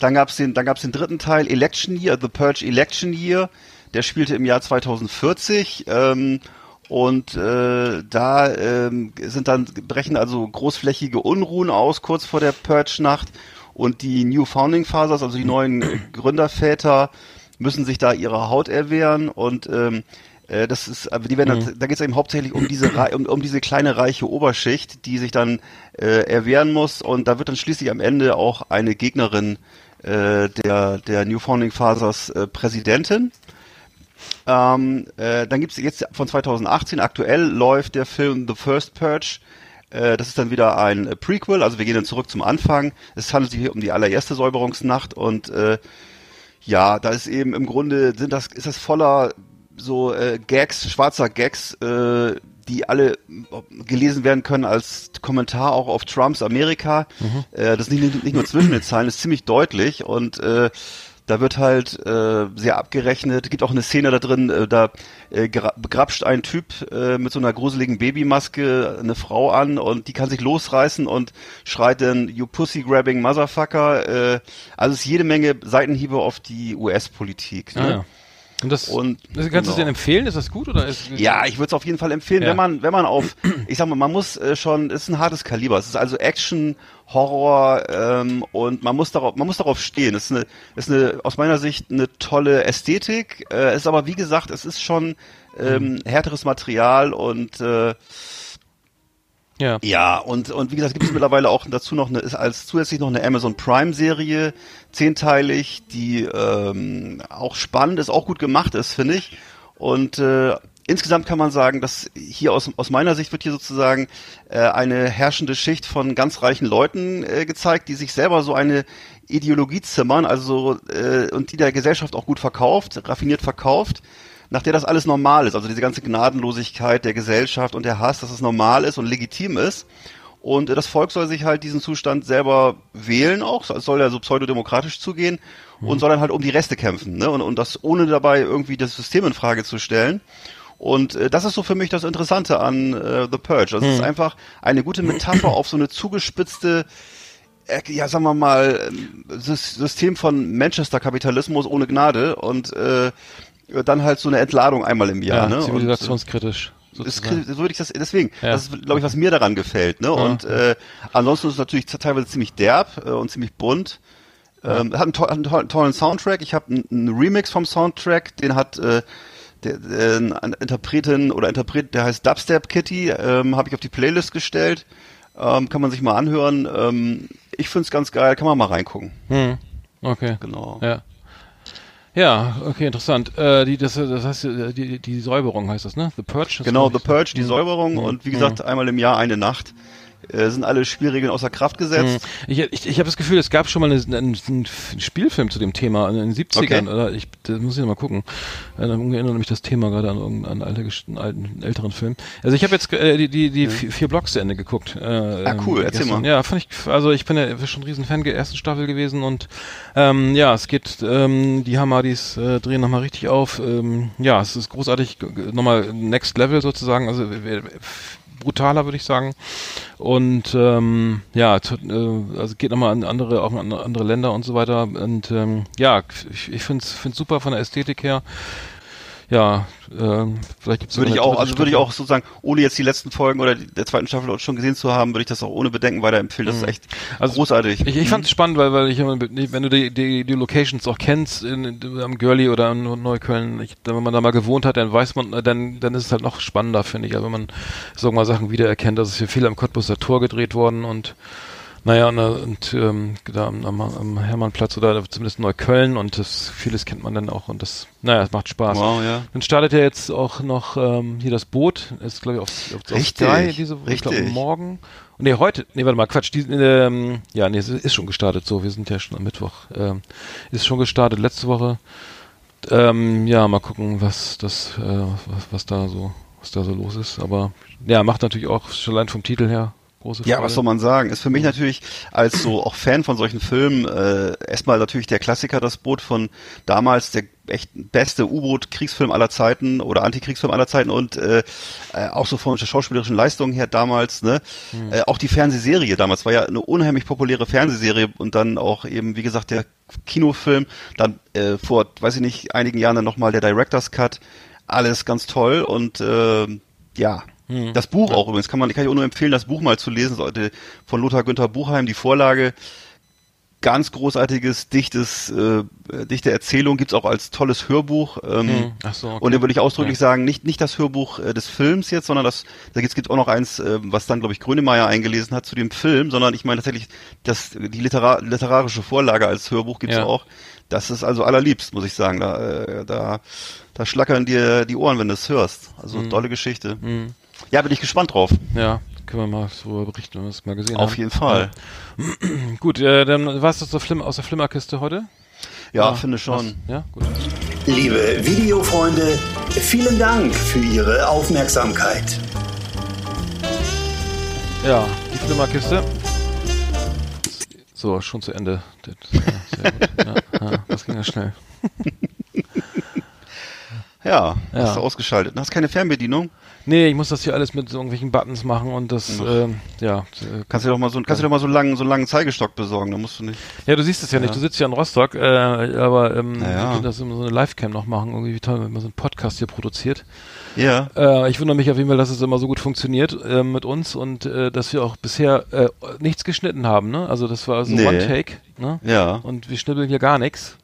S2: dann gab's den, dann gab's den dritten Teil, Election Year, The Purge Election Year. Der spielte im Jahr 2040. Ähm, und äh, da ähm, sind dann brechen also großflächige Unruhen aus kurz vor der Purge-Nacht. Und die New Founding Fathers, also die neuen Gründerväter, müssen sich da ihre Haut erwehren. Und ähm, äh, das ist, aber die werden, dann- da geht es eben hauptsächlich um diese um, um diese kleine reiche Oberschicht, die sich dann äh, erwehren muss. Und da wird dann schließlich am Ende auch eine Gegnerin äh, der der New Founding Fathers äh, Präsidentin. Ähm, äh, dann gibt's jetzt von 2018, aktuell läuft der Film The First Purge. Äh, das ist dann wieder ein äh, Prequel, also wir gehen dann zurück zum Anfang. Es handelt sich hier um die allererste Säuberungsnacht und äh, ja, da ist eben im Grunde sind das ist das voller so äh, Gags, schwarzer Gags, äh, die alle gelesen werden können als Kommentar auch auf Trumps Amerika. Äh, das ist nicht, nicht nur zwischen den Zeilen, ist ziemlich deutlich und äh, da wird halt äh, sehr abgerechnet. Gibt auch eine Szene da drin, äh, da äh, gra- begrapscht ein Typ äh, mit so einer gruseligen Babymaske eine Frau an und die kann sich losreißen und schreit dann You Pussy Grabbing Motherfucker. Äh, also es ist jede Menge Seitenhiebe auf die US-Politik. Ne?
S3: Ah, ja. Und das,
S2: Und-
S3: das kannst du es
S2: genau.
S3: denn empfehlen? Ist das gut oder ist
S2: Ja, ich würde es auf jeden Fall empfehlen,
S3: Ja.
S2: wenn man, wenn man auf, ich sag mal, man muss äh, schon, es ist ein hartes Kaliber. Es ist also Action, Horror ähm, und man muss darauf, man muss darauf stehen. Es ist eine, ist eine, aus meiner Sicht eine tolle Ästhetik. Äh, es ist aber wie gesagt, es ist schon ähm, härteres Material und äh,
S3: ja.
S2: ja, und, und wie gesagt, gibt es mittlerweile auch dazu noch eine, ist als zusätzlich noch eine Amazon Prime Serie, zehnteilig, die ähm, auch spannend ist, auch gut gemacht ist, finde ich. Und äh, insgesamt kann man sagen, dass hier aus, aus meiner Sicht wird hier sozusagen äh, eine herrschende Schicht von ganz reichen Leuten äh, gezeigt, die sich selber so eine Ideologie zimmern, also äh, und die der Gesellschaft auch gut verkauft, raffiniert verkauft nach der das alles normal ist, also diese ganze Gnadenlosigkeit der Gesellschaft und der Hass, dass es normal ist und legitim ist. Und äh, das Volk soll sich halt diesen Zustand selber wählen auch, es soll ja so pseudodemokratisch zugehen und soll dann halt um die Reste kämpfen, ne? Und, und das ohne dabei irgendwie das System in Frage zu stellen. Und äh, das ist so für mich das Interessante an äh, The Purge. Das ist einfach eine gute Metapher auf so eine zugespitzte, äh, ja, sagen wir mal, ähm, Sys- System von Manchester-Kapitalismus ohne Gnade und äh, dann halt so eine Entladung einmal im Jahr. ne? Und, ist,
S3: sozusagen.
S2: so würde ich das deswegen.
S3: Ja.
S2: Das ist, glaube ich, was mir daran gefällt. Ne? Und äh, ansonsten ist es natürlich teilweise ziemlich derb äh, und ziemlich bunt. Ähm, hat einen, to einen to tollen Soundtrack. Ich habe einen, einen Remix vom Soundtrack, den hat äh, der, äh, eine Interpretin oder Interpret, der heißt Dubstep Kitty, ähm, habe ich auf die Playlist gestellt. Ähm, kann man sich mal anhören. Ähm, ich find's ganz geil, kann man mal reingucken.
S3: Hm. Okay.
S2: Genau.
S3: Ja. Ja, okay, interessant. Äh, die, das, das heißt, äh, die, die Säuberung heißt das, ne? The Purge?
S2: Genau, The. Purge, die
S3: Hm.
S2: Säuberung
S3: Hm.
S2: und wie gesagt, einmal im Jahr eine Nacht. Äh, sind alle Spielregeln außer Kraft gesetzt.
S3: Ich, ich, ich habe das Gefühl, es gab schon mal einen, einen, Spielfilm zu dem Thema in den 70ern.
S2: Okay.
S3: Oder ich, das muss ich noch mal gucken. Äh, Dann erinnere mich das Thema gerade an irgendeinen einen alten, älteren Film. Also ich habe jetzt äh, die, die, die vier vier Blocks zu Ende geguckt. Äh,
S2: Ah, cool,
S3: ähm,
S2: erzähl
S3: gestern.
S2: mal.
S3: Ja, fand ich, also ich bin ja schon ein riesen Fan der ersten Staffel gewesen und ähm, ja, es geht, ähm, die Hamadis äh, drehen nochmal richtig auf. Ähm, ja, es ist großartig, nochmal Next Level sozusagen, also brutaler würde ich sagen. Und ähm, ja, äh, also geht nochmal an andere, auch an andere Länder und so weiter. Und ähm, ja, ich, ich finde es super von der Ästhetik her. Ja, ähm, vielleicht gibt's
S2: Würde ich auch, also würde ich auch sozusagen, ohne jetzt die letzten Folgen oder die, der zweiten Staffel schon gesehen zu haben, würde ich das auch ohne Bedenken weiterempfehlen. Das ist echt
S3: Also,
S2: großartig.
S3: Ich, ich fand es spannend, weil, weil ich wenn du die, die, die Locations auch kennst, in, in, am Görli oder in Neukölln, ich, wenn man da mal gewohnt hat, dann weiß man, dann, dann ist es halt noch spannender, finde ich. Also wenn man, sagen wir mal, Sachen wiedererkennt, dass es hier viel am Cottbuser Tor gedreht worden und naja, und, und ähm, da am, am, Hermannplatz oder zumindest in Neukölln und das vieles kennt man dann auch und das, naja, es macht Spaß.
S2: Wow, ja.
S3: Dann startet ja jetzt auch noch ähm, hier das Boot, ist glaube ich auf, auf, auf Sky diese ich glaube morgen. Nee, heute, nee, warte mal, Quatsch, die, ähm, ja, nee, es ist schon gestartet so, wir sind ja schon am Mittwoch. Ähm, ist schon gestartet letzte Woche. Ähm, ja, mal gucken, was das äh, was, was da so was da so los ist, aber ja, macht natürlich auch schon allein vom Titel her große
S2: Ja, was soll man sagen? Ist für mich natürlich als so auch Fan von solchen Filmen äh, erstmal natürlich der Klassiker, das Boot von damals, der echt beste U-Boot-Kriegsfilm aller Zeiten oder Antikriegsfilm aller Zeiten und äh, äh, auch so von der schauspielerischen Leistung her damals, ne? Äh, auch die Fernsehserie damals war ja eine unheimlich populäre Fernsehserie und dann auch eben, wie gesagt, der Kinofilm, dann äh, vor, weiß ich nicht, einigen Jahren dann nochmal der Director's Cut, alles ganz toll und äh, ja, das Buch auch übrigens, kann man, kann ich auch nur empfehlen, das Buch mal zu lesen, sollte von Lothar Günther Buchheim, die Vorlage, ganz großartiges, dichtes, äh, dichte Erzählung, gibt's auch als tolles Hörbuch. Ähm,
S3: Hm, ach so, okay.
S2: Und da würde ich ausdrücklich
S3: Ja.
S2: sagen, nicht, nicht das Hörbuch äh, des Films jetzt, sondern das, da gibt's gibt auch noch eins, äh, was dann, glaube ich, Grönemeyer eingelesen hat zu dem Film, sondern ich meine tatsächlich, das, die Literar literarische Vorlage als Hörbuch gibt's
S3: Ja.
S2: auch. Das ist also allerliebst, muss ich sagen. Da, äh, da, da schlackern dir die Ohren, wenn du es hörst. Also
S3: Hm.
S2: tolle Geschichte. Ja, bin ich gespannt drauf.
S3: Ja, können wir mal so berichten, wenn wir es mal gesehen haben.
S2: Auf jeden Fall.
S3: Gut, äh, dann war's das so Flim aus der Flimmerkiste heute?
S2: Ja, finde schon.
S3: Was? Ja, gut.
S5: Liebe Videofreunde, vielen Dank für Ihre Aufmerksamkeit.
S3: Ja, die Flimmerkiste. So, schon zu Ende. Das, ja, sehr gut. Ja, ja, das ging ja schnell.
S2: Ja,
S3: Ja.
S2: hast du ausgeschaltet. Hast keine Fernbedienung?
S3: Nee, ich muss das hier alles mit so irgendwelchen Buttons machen und das, ähm, ja. äh,
S2: Kannst du doch mal so, kannst du doch mal so einen langen, so einen langen Zeigestock besorgen, da musst du nicht.
S3: Ja, du siehst es ja, nicht. Du sitzt ja in Rostock, äh, aber ähm,
S2: Na ja.
S3: wir können das immer so eine Livecam noch machen. Irgendwie wie toll, wenn man so einen Podcast hier produziert.
S2: Ja.
S3: Äh, ich wundere mich auf jeden Fall, dass es immer so gut funktioniert äh, mit uns und äh, dass wir auch bisher äh, nichts geschnitten haben. Ne? Also das war so
S2: Nee.
S3: One Take. Ne?
S2: Ja.
S3: Und wir schnibbeln hier gar nichts.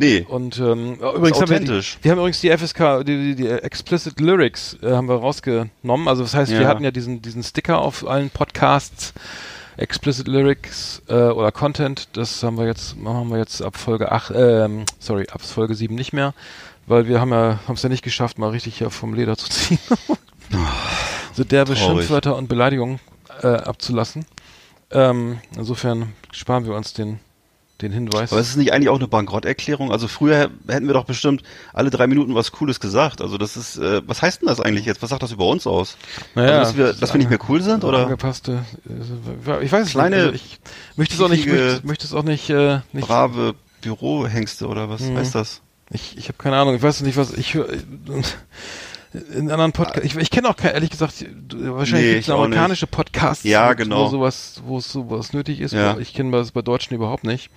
S2: Nee.
S3: Und ähm, übrigens haben wir, die, wir haben übrigens die FSK, die, die, die Explicit Lyrics äh, haben wir rausgenommen. Also das heißt, wir
S2: Ja.
S3: hatten ja diesen diesen Sticker auf allen Podcasts. Explicit Lyrics äh, oder Content, das haben wir jetzt, machen wir jetzt ab Folge 8, ähm, sorry, ab Folge 7 nicht mehr, weil wir haben ja, haben es ja nicht geschafft, mal richtig hier vom Leder zu ziehen. so derbe
S2: traurig.
S3: Schimpfwörter und Beleidigungen äh, abzulassen. Ähm, insofern sparen wir uns den den Hinweis.
S2: Aber ist es nicht eigentlich auch eine Bankrotterklärung? Also früher hätten wir doch bestimmt alle drei Minuten was Cooles gesagt. Also das ist, äh, was heißt denn das eigentlich jetzt? Was sagt das über uns aus?
S3: Naja,
S2: also, dass wir, dass wir nicht mehr cool sind oder?
S3: Angepasste, äh, ich weiß es
S2: Kleine,
S3: nicht. Also ich möchte es auch nicht, möchte, möchte es auch nicht, äh, nicht
S2: Brave Bürohengste oder was
S3: Mhm.
S2: heißt das?
S3: Ich, ich habe keine Ahnung, ich weiß nicht, was ich höre. In anderen Podcasts, ich, ich kenne auch kein, ehrlich gesagt, du- wahrscheinlich
S2: Nee, ich auch
S3: amerikanische Podcasts,
S2: Ja, genau.
S3: wo sowas, wo es sowas nötig ist.
S2: Ja.
S3: Ich kenne das bei Deutschen überhaupt nicht.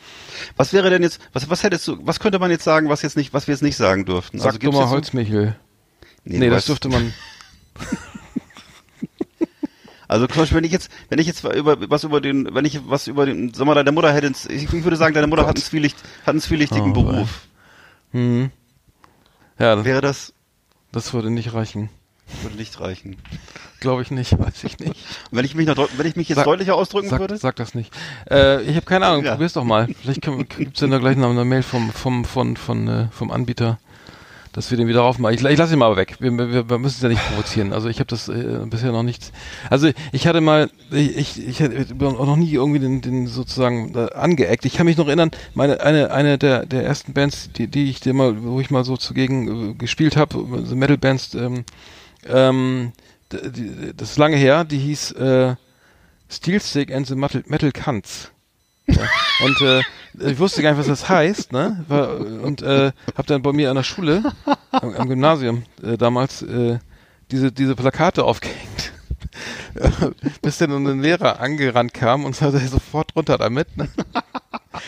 S2: Was wäre denn jetzt, was, was hättest du, was könnte man jetzt sagen, was jetzt nicht, was wir jetzt nicht sagen durften?
S3: Sag
S2: also gibt's
S3: dummer
S2: jetzt so-
S3: Holzmichel.
S2: Nee,
S3: Nee,
S2: du
S3: das
S2: weißt-
S3: dürfte man.
S2: Also zum Beispiel, wenn ich jetzt, wenn ich jetzt über was über den, wenn ich was über den, sag mal, deine Mutter hätte, ich, würde sagen, deine Mutter hat einen zwielicht, hat einen zwielichtigen
S3: Oh,
S2: Beruf.
S3: Hm. Ja, das,
S2: Wäre das,
S3: das würde nicht reichen.
S2: würde nicht reichen.
S3: Glaube ich nicht, weiß ich nicht.
S2: Wenn ich mich noch, wenn ich mich jetzt
S3: Sag-
S2: deutlicher ausdrücken
S3: Sag,
S2: würde?
S3: sag das nicht. Äh, ich habe keine Ahnung,
S2: Ja.
S3: probier's doch mal. Vielleicht gibt es dann da gleich noch eine Mail vom, vom, von, von, äh, vom Anbieter, dass wir den wieder aufmachen. Ich, ich lasse ihn mal weg. Wir, wir, wir müssen es ja nicht provozieren. Also ich habe das äh, bisher noch nicht. Also ich hatte mal, ich, ich, hatte noch nie irgendwie den, den sozusagen äh, angeeckt. Ich kann mich noch erinnern, meine eine eine der der ersten Bands, die die ich dir mal, wo ich mal so zugegen äh, gespielt habe, so Metal Bands. Ähm, ähm, das ist lange her. Die hieß äh, Steel Stick and the Metal, Metal Cunts. Ja. Und äh, ich wusste gar nicht, was das heißt, ne? War, und äh, habe dann bei mir an der Schule, am, am Gymnasium äh, damals, äh, diese, diese Plakate aufgehängt. Bis dann ein Lehrer angerannt kam und sagte sofort runter damit. Ne?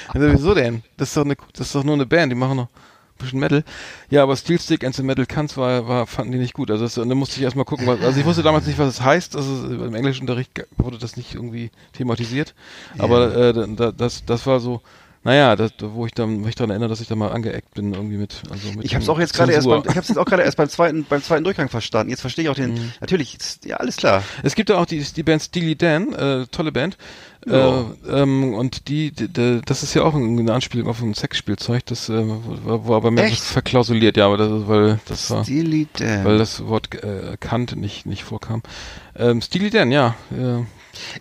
S3: Also, wieso denn? Das ist doch eine, das ist doch nur eine Band, die machen noch ein bisschen Metal. Ja, aber Steel Stick and the Metal Cunts war, war, fanden die nicht gut. Also das, und dann musste ich erstmal gucken, was, also ich wusste damals nicht, was es heißt. Also im Englischunterricht wurde das nicht irgendwie thematisiert. Aber äh, da, das, das war so, naja, das, wo ich dann, wo ich daran erinnere, dass ich da mal angeeckt bin, irgendwie mit, also mit
S2: Ich habe es auch jetzt gerade erst beim, ich habe jetzt auch gerade erst beim zweiten, beim zweiten Durchgang verstanden. Jetzt verstehe ich auch den,
S3: Mhm.
S2: natürlich, ja, alles klar.
S3: Es gibt ja auch die, die Band Steely Dan, äh, tolle Band.
S2: Ja.
S3: Äh, ähm, und die, die, die, das ist ja auch eine Anspielung auf ein Sexspielzeug, das äh, war, war aber mehr verklausuliert, ja, aber das, weil das war,
S2: Steely Dan.
S3: weil das Wort äh, Kant nicht, nicht vorkam. Ähm, Steely Dan, ja. Äh,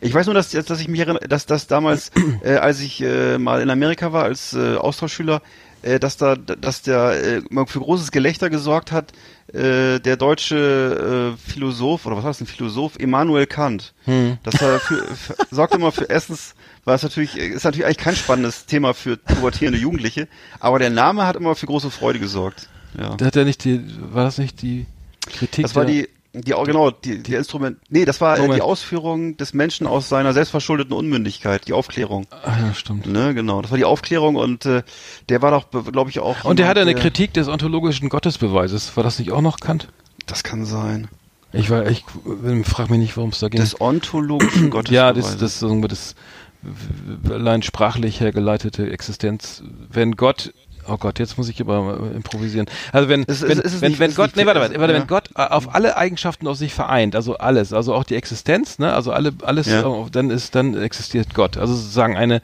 S2: Ich weiß nur, dass, dass ich mich erinnere, dass das damals, äh, als ich äh, mal in Amerika war als äh, Austauschschüler, äh, dass da, dass der äh, für großes Gelächter gesorgt hat, äh, der deutsche äh, Philosoph oder was heißt ein Philosoph, Immanuel Kant.
S3: hm.
S2: Das war für, für, sorgt immer für erstens war es natürlich ist natürlich eigentlich kein spannendes Thema für pubertierende Jugendliche, aber der Name hat immer für große Freude gesorgt. Ja.
S3: Hat er nicht die, war das nicht die Kritik?
S2: Das war die die genau die, die Instrument nee das war äh,
S3: Moment.
S2: die Ausführung des Menschen aus seiner selbstverschuldeten Unmündigkeit die Aufklärung
S3: Ah, ja, stimmt.
S2: ne genau das war die Aufklärung und äh, der war doch glaube ich auch
S3: Und der hatte eine Kritik des ontologischen Gottesbeweises. War das nicht auch noch Kant?
S2: das kann sein
S3: Ich war, ich äh, frag mich nicht, worum es da ging.
S2: des ontologischen Gottes
S3: Ja, das, das, das w- allein sprachlich hergeleitete Existenz. Wenn Gott, oh Gott, jetzt muss ich aber äh, improvisieren. Also wenn,
S2: Es-
S3: wenn,
S2: es-
S3: wenn,
S2: nicht-
S3: wenn Gott, nee, warte, warte,
S2: ja.
S3: wenn Gott äh, auf alle Eigenschaften aus sich vereint, also alles, also auch die Existenz, ne, also alle, alles,
S2: Ja.
S3: äh, dann ist, dann existiert Gott. Also sozusagen eine,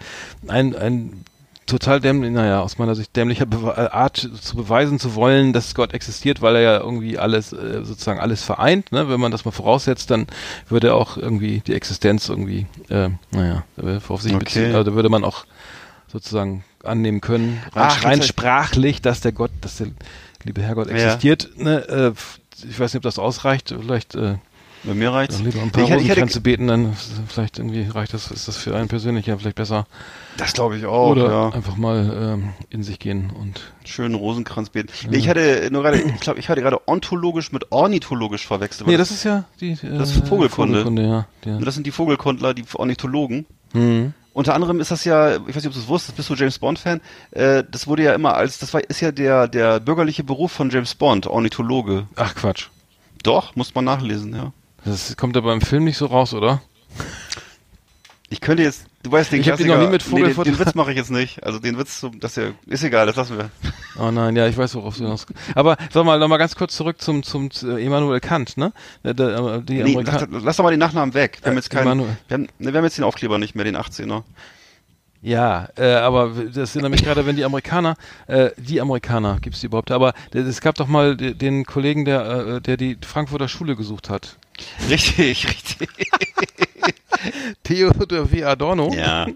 S3: ein, ein total dämlich, naja, aus meiner Sicht dämlicher äh, Art zu beweisen zu wollen, dass Gott existiert, weil er ja irgendwie alles, äh, sozusagen alles vereint, ne? Wenn man das mal voraussetzt, dann würde er auch irgendwie die Existenz irgendwie, äh, naja, auf sich
S2: Okay.
S3: beziehen, also da würde man auch sozusagen annehmen können, rein,
S2: Ach,
S3: rein sprachlich, dass der Gott, dass der liebe Herrgott
S2: Ja.
S3: existiert, ne? Äh, ich weiß nicht, ob das ausreicht, vielleicht, äh,
S2: bei mir reicht's
S3: dann lieber ein paar
S2: ich hätte, ich
S3: Rosenkränze beten, dann vielleicht irgendwie reicht das, ist das für einen persönlich ja vielleicht besser.
S2: das glaube ich auch
S3: Oder
S2: ja
S3: einfach mal ähm, in sich gehen und
S2: schönen Rosenkranz beten nee, ich hatte nur gerade ich glaube ich hatte gerade ontologisch mit ornithologisch verwechselt
S3: Nee,
S2: weil
S3: das ist ja die äh,
S2: Das ist Vogelkunde.
S3: Vogelkunde ja. ja.
S2: das sind die Vogelkundler die Ornithologen
S3: Mhm.
S2: Unter anderem ist das ja, ich weiß nicht, ob du es wusstest, bist du James Bond Fan? Äh, das wurde ja immer als, das war, ist ja der der bürgerliche Beruf von James Bond, Ornithologe.
S3: Ach Quatsch.
S2: Doch, muss man nachlesen, ja.
S3: Das kommt aber im Film nicht so raus, oder?
S2: Ich könnte jetzt, du weißt den
S3: Ich
S2: Klassiker,
S3: noch nie mit
S2: nee, den, den Witz mache ich jetzt nicht. Also den Witz, das ist ja, ist egal, das lassen wir.
S3: Oh nein, ja, ich weiß, worauf du hinaus. Aber sag mal, noch mal ganz kurz zurück zum zum zu Immanuel Kant, ne? Der, äh, die
S2: Nee, lass, lass doch mal den Nachnamen weg. Wir haben
S3: Äh,
S2: jetzt keinen,
S3: Emanuel.
S2: wir haben, ne, wir haben jetzt den Aufkleber nicht mehr, den 18er.
S3: Ja, äh, aber das erinnert mich gerade, wenn die Amerikaner, äh, die Amerikaner, gibt's die überhaupt? Aber es gab doch mal de- den Kollegen, der, äh, der die Frankfurter Schule gesucht hat.
S2: Richtig, richtig.
S3: Theodor W. Adorno.
S2: Ja.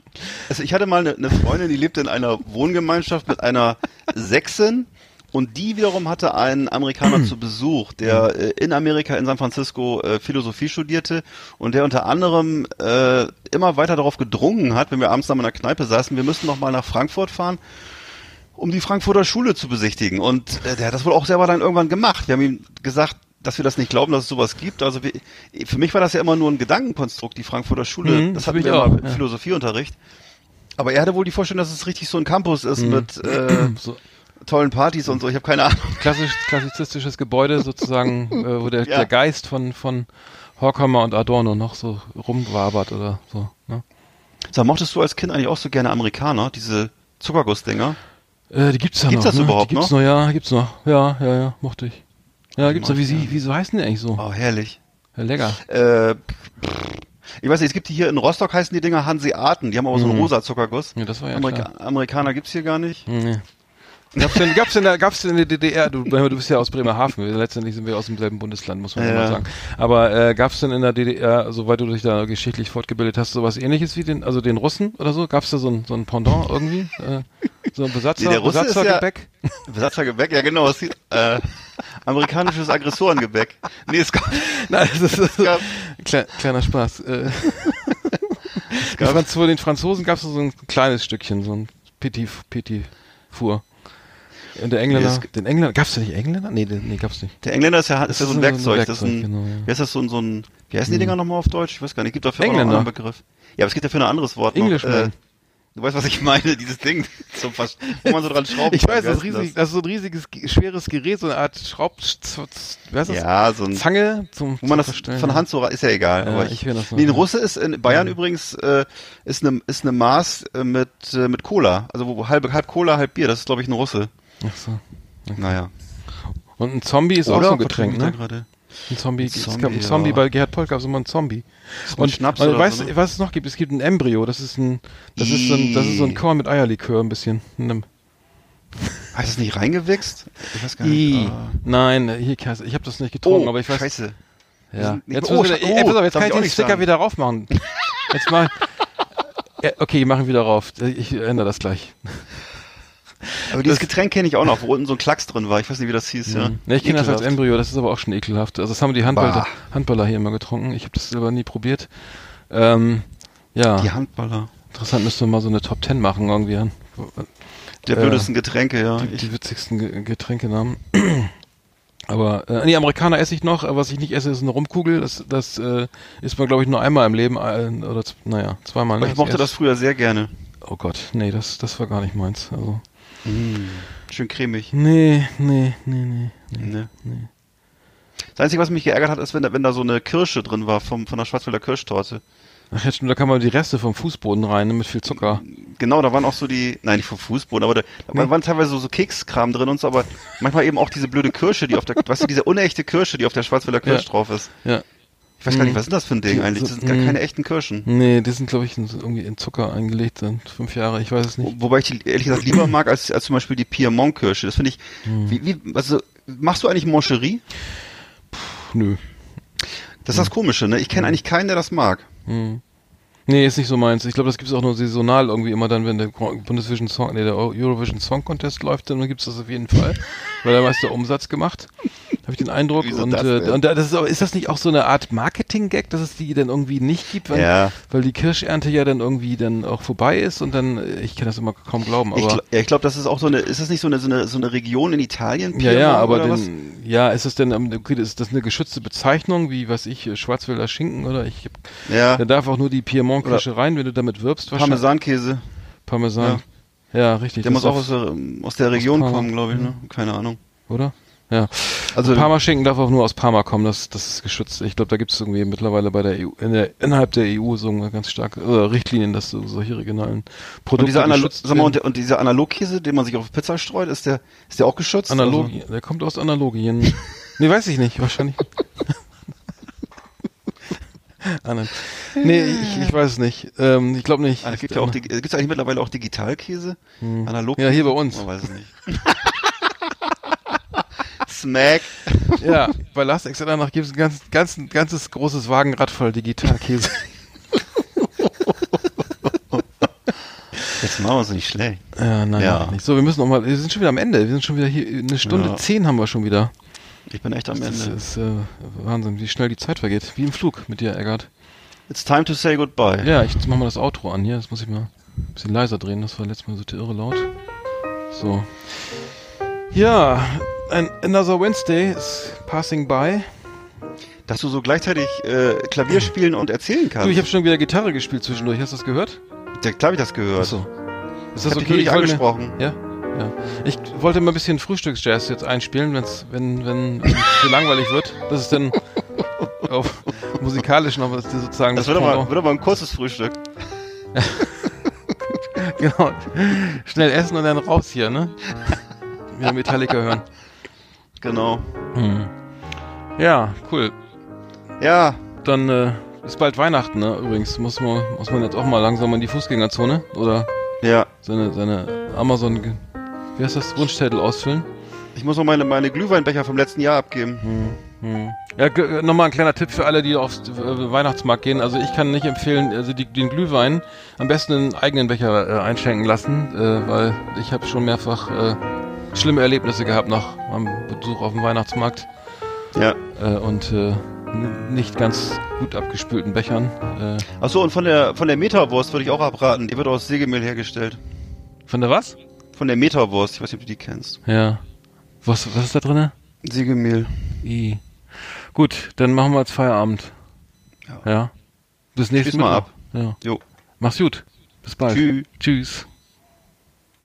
S2: Also ich hatte mal eine, eine Freundin, die lebte in einer Wohngemeinschaft mit einer Sechsin und die wiederum hatte einen Amerikaner zu Besuch, der äh, in Amerika in San Francisco äh, Philosophie studierte und der unter anderem äh, immer weiter darauf gedrungen hat, wenn wir abends in der Kneipe saßen, wir müssten noch mal nach Frankfurt fahren, um die Frankfurter Schule zu besichtigen. Und der hat das wohl auch selber dann irgendwann gemacht. Wir haben ihm gesagt, dass wir das nicht glauben, dass es sowas gibt. Also wir, für mich war das ja immer nur ein Gedankenkonstrukt, die Frankfurter Schule.
S3: Mhm,
S2: das hatten wir
S3: auch,
S2: immer im
S3: ja.
S2: Philosophieunterricht. Aber er hatte wohl die Vorstellung, dass es richtig so ein Campus ist
S3: Mhm.
S2: mit äh,
S3: So
S2: tollen Partys und so. Ich habe keine Ahnung.
S3: klassisch, klassizistisches Gebäude sozusagen, äh, wo der,
S2: Ja.
S3: der Geist von, von Horkheimer und Adorno noch so rumwabert oder so. Ne?
S2: Sag, mochtest du als Kind eigentlich auch so gerne Amerikaner, diese Zuckergussdinger?
S3: Äh, die gibt's ja
S2: Gibt's
S3: noch.
S2: das
S3: ne?
S2: überhaupt
S3: die gibt's
S2: noch?
S3: noch? Ja, gibt's noch. Ja, ja, ja, mochte ich. Ja, gibt's noch. Wie, sie, wieso heißen die eigentlich so?
S2: Oh, herrlich.
S3: Ja, lecker.
S2: Äh, ich weiß nicht, es gibt die hier in Rostock heißen die Dinger Hanseaten. Die haben aber so einen
S3: Mhm.
S2: rosa Zuckerguss.
S3: Ja, das war ja
S2: Amerika
S3: klar.
S2: Amerikaner gibt's hier gar nicht.
S3: Nee. Gab's denn, gab's denn, gab's denn in der DDR, du, du bist ja aus Bremerhaven, letztendlich sind wir aus demselben Bundesland, muss man ja. Mal sagen. Aber äh, gab's denn in der DDR, soweit du dich da geschichtlich fortgebildet hast, sowas ähnliches wie den, also den Russen oder so? Gab's da so ein, so ein Pendant irgendwie? Äh, so ein Besatzer,
S2: Nee, der Russe ist ja-
S3: Besatzergebäck?
S2: Besatzergebäck, ja genau, es sieht, äh, amerikanisches Aggressorengebäck. Nee, es gab,
S3: Nein, das ist, ist
S2: gab-
S3: Kle kleiner Spaß. Äh, die Franz vor den Franzosen gab's so ein kleines Stückchen, so ein Petit, Petit Four. Und der Engländer,
S2: Nee, es-
S3: den Engländer, gab's da nicht Engländer? Nee, den, nee, gab's nicht.
S2: der Engländer ist ja, ist ja so ein Werkzeug. das ist ein,
S3: genau, ja.
S2: wie heißt das so ein, so ein, wie heißen die Dinger nochmal auf Deutsch? Ich weiß gar nicht, gibt dafür auch noch einen
S3: Engländer.
S2: anderen Begriff. Ja, aber es gibt dafür ein anderes Wort
S3: Englishman.
S2: Äh, du weißt, was ich meine, dieses Ding, zum Vers wo man so dran schraubt.
S3: Ich weiß, das, ist riesig, das ist so ein riesiges, ge- schweres Gerät, so eine Art Schraub, heißt das?
S2: Ja, so ein,
S3: Zange zum,
S2: wo man das
S3: Verstellen.
S2: von Hand so, ist ja egal.
S3: Ja,
S2: aber
S3: ich
S2: ich,
S3: das
S2: nee, ein
S3: ja.
S2: Russe ist in Bayern übrigens, äh, ist eine, ist eine Maß äh, mit, äh, mit Cola. Also wo halb, halb Cola, halb Bier. Das ist, glaube ich, ein Russe.
S3: Ach so.
S2: Naja.
S3: Und ein Zombie ist auch so ein Getränk, ne? Ein Zombie, es
S2: Zombie,
S3: gab einen Zombie,
S2: ja.
S3: bei Gerhard Polt gab es immer einen Zombie.
S2: So ein Schnaps
S3: und weißt,
S2: so, ne?
S3: was es noch gibt? Es gibt ein Embryo, das ist ein, das ist so ein, das ist so ein Korn mit Eierlikör ein bisschen. Ein-
S2: Heißt das nicht reingewichst? Ich weiß gar nicht. Ah.
S3: Nein, hier, ich habe das nicht getrunken,
S2: Oh,
S3: aber ich weiß.
S2: scheiße.
S3: Ja. Jetzt,
S2: oh,
S3: ich,
S2: scha-
S3: ey, pass auf, jetzt kann
S2: ich
S3: den Sticker
S2: sagen.
S3: wieder raufmachen. Jetzt mal. Okay, wir machen wieder rauf. Ich ändere das gleich.
S2: Aber dieses Getränk kenne ich auch noch, wo unten so ein Klacks drin war. Ich weiß nicht, wie das hieß, ja.
S3: Ne, ich kenne das als. Embryo, das ist aber auch schon ekelhaft. Also das haben die Handballer. Handballer hier immer getrunken. Ich habe das selber nie probiert. Ähm, ja,
S2: Die Handballer.
S3: interessant, müsste man mal so eine Top Ten machen irgendwie. an.
S2: Der
S3: Äh,
S2: blödesten Getränke, ja.
S3: Die, die witzigsten Ge Getränkenamen. Aber äh, nee, Amerikaner esse ich noch, äh, was ich nicht esse, ist eine Rumkugel. Das, das äh, isst man, glaube ich, nur einmal im Leben, äh, oder naja, zweimal.
S2: aber
S3: ne?
S2: ich mochte das
S3: Erst-
S2: früher sehr gerne.
S3: Oh Gott, nee, das, das war gar nicht meins. Also,
S2: Schön cremig.
S3: nee, nee, nee, nee.
S2: Ne? Das Einzige, was mich geärgert hat, ist, wenn da, wenn da so eine Kirsche drin war vom, von der Schwarzwälder Kirschtorte.
S3: Ach ja, stimmt, da kann man die Reste vom Fußboden rein, ne, mit viel Zucker.
S2: Genau, da waren auch so die, nein, nicht vom Fußboden, aber da, da waren teilweise so, so Kekskram drin und so, aber manchmal eben auch diese blöde Kirsche, die auf der, weißt du, diese unechte Kirsche, die auf der Schwarzwälder Kirsch
S3: Ja.
S2: drauf ist.
S3: Ja.
S2: Ich weiß gar nicht,
S3: Mhm.
S2: was ist das für ein Ding eigentlich? Das sind gar keine echten Kirschen.
S3: Nee, die sind, glaube ich, in, irgendwie in Zucker eingelegt, sind fünf Jahre, ich weiß es nicht.
S2: Wo- Wobei ich die ehrlich gesagt lieber mag als, als zum Beispiel die Piemont-Kirsche. Das finde ich,
S3: Hm.
S2: wie, wie, also, machst du eigentlich Moncherie?
S3: Puh, nö.
S2: Das ist das Komische, ne? Ich kenne eigentlich keinen, der das mag.
S3: Hm. Nee, ist nicht so meins. Ich glaube, das gibt's auch nur saisonal irgendwie immer dann, wenn der Bundesvision Song, nee, der Eurovision Song Contest läuft, dann gibt's das auf jeden Fall. Weil da meist der Umsatz gemacht. Habe ich den Eindruck.
S2: Wieso
S3: und
S2: das
S3: äh, und das ist, aber, ist das nicht auch so eine Art Marketing-Gag, dass es die dann irgendwie nicht gibt, weil,
S2: Ja.
S3: weil die Kirschernte ja dann irgendwie dann auch vorbei ist und dann, äh, ich kann das immer kaum glauben,
S2: Ich,
S3: aber.
S2: gl- ja, ich glaube, das ist auch so eine, ist das nicht so eine, so eine, so eine Region in Italien?
S3: Ja, ja,
S2: Piemont
S3: aber
S2: oder was?
S3: den, ja, ist es denn, okay, ist das eine geschützte Bezeichnung, wie, was ich, äh, Schwarzwälder Schinken oder ich,
S2: Ja,
S3: da darf auch nur die Piemont-Kirsche rein, wenn du damit wirbst, wahrscheinlich.
S2: Parmesankäse.
S3: Parmesan. Ja, richtig.
S2: Der muss auch aus der, aus der Region
S3: Parma.
S2: kommen, glaube ich, ne? Keine Ahnung.
S3: oder? Ja.
S2: Also-
S3: Also Parma-Schinken darf auch nur aus Parma kommen, das, das ist geschützt. Ich glaube, da gibt es irgendwie mittlerweile bei der EU, in der, innerhalb der EU so eine ganz starke äh, Richtlinien, dass so, solche regionalen
S2: Und
S3: Produkte
S2: dieser, Analo
S3: geschützt
S2: sag mal, und, der, und dieser Analogkäse, den man sich auf Pizza streut, ist der, ist der auch geschützt?
S3: Analogi, der kommt aus Analogien. nee, weiß ich nicht, wahrscheinlich. Ah, nein nee, ich, ich weiß es nicht. Ähm, ich glaube nicht.
S2: Ah, gibt es ja äh, eigentlich mittlerweile auch Digitalkäse? Hm. Analog?
S3: Ja, hier bei uns.
S2: Man weiß es nicht. Smack.
S3: Ja, bei Last Exit danach gibt es ein ganz, ganz, ganzes großes Wagenrad voll Digitalkäse.
S2: Jetzt machen wir es nicht schlecht.
S3: Ja, nein,
S2: ja.
S3: nicht. So, wir müssen noch mal, wir sind schon wieder am Ende. Wir sind schon wieder hier, eine Stunde
S2: ja.
S3: zehn haben wir schon wieder.
S2: Ich bin echt am
S3: das
S2: Ende.
S3: Das ist äh, Wahnsinn, wie schnell die Zeit vergeht. Wie im Flug mit dir, Eggert.
S2: It's time to say goodbye.
S3: Ja, ich mach mal das Outro an hier. Das muss ich mal ein bisschen leiser drehen. Das war letztes Mal so irre laut. So. Ja, ein Another Wednesday is passing by.
S2: Dass du so gleichzeitig äh, Klavier spielen und erzählen kannst.
S3: Du, ich habe schon wieder Gitarre gespielt zwischendurch. Hast du das gehört?
S2: ja, klar hab ich das gehört.
S3: Achso. Ist
S2: Ich
S3: das
S2: dich
S3: okay? Ich wollte mir-
S2: angesprochen.
S3: Ja, ja. Ich wollte mal ein bisschen Frühstücksjazz jetzt einspielen, wenn's, wenn wenn es zu langweilig wird. Das ist dann auf musikalisch noch was sozusagen
S2: Das wird aber, wird aber ein kurzes Frühstück.
S3: Genau. Schnell essen und dann raus hier, ne? Wieder Metallica hören.
S2: Genau.
S3: Hm. Ja, cool.
S2: Ja,
S3: Dann äh, ist bald Weihnachten, ne? Übrigens muss man muss man jetzt auch mal langsam in die Fußgängerzone oder
S2: ja.
S3: seine seine Amazon wie heißt das Wunschzettel ausfüllen.
S2: Ich muss noch meine, meine Glühweinbecher vom letzten Jahr abgeben.
S3: Hm. Ja, ge- nochmal ein kleiner Tipp für alle, die aufs äh, Weihnachtsmarkt gehen. Also ich kann nicht empfehlen, also die, den Glühwein am besten in einen eigenen Becher äh, einschenken lassen, äh, weil ich habe schon mehrfach äh, schlimme Erlebnisse gehabt nach meinem Besuch auf dem Weihnachtsmarkt
S2: Ja.
S3: äh, und äh, nicht ganz gut abgespülten Bechern. Äh,
S2: Achso, und von der von der Metawurst würde ich auch abraten. Die wird aus Sägemehl hergestellt.
S3: von der was?
S2: Von der Metawurst. Ich weiß nicht, ob du die kennst.
S3: Ja. Was, was ist da drinne?
S2: Sägemehl.
S3: I. Gut, dann machen wir jetzt Feierabend.
S2: Ja.
S3: Ja. Bis nächstes
S2: mal
S3: Mal.
S2: ab.
S3: Ja.
S2: Jo.
S3: Mach's gut. Bis bald.
S2: Tschüss.
S3: Tschüss.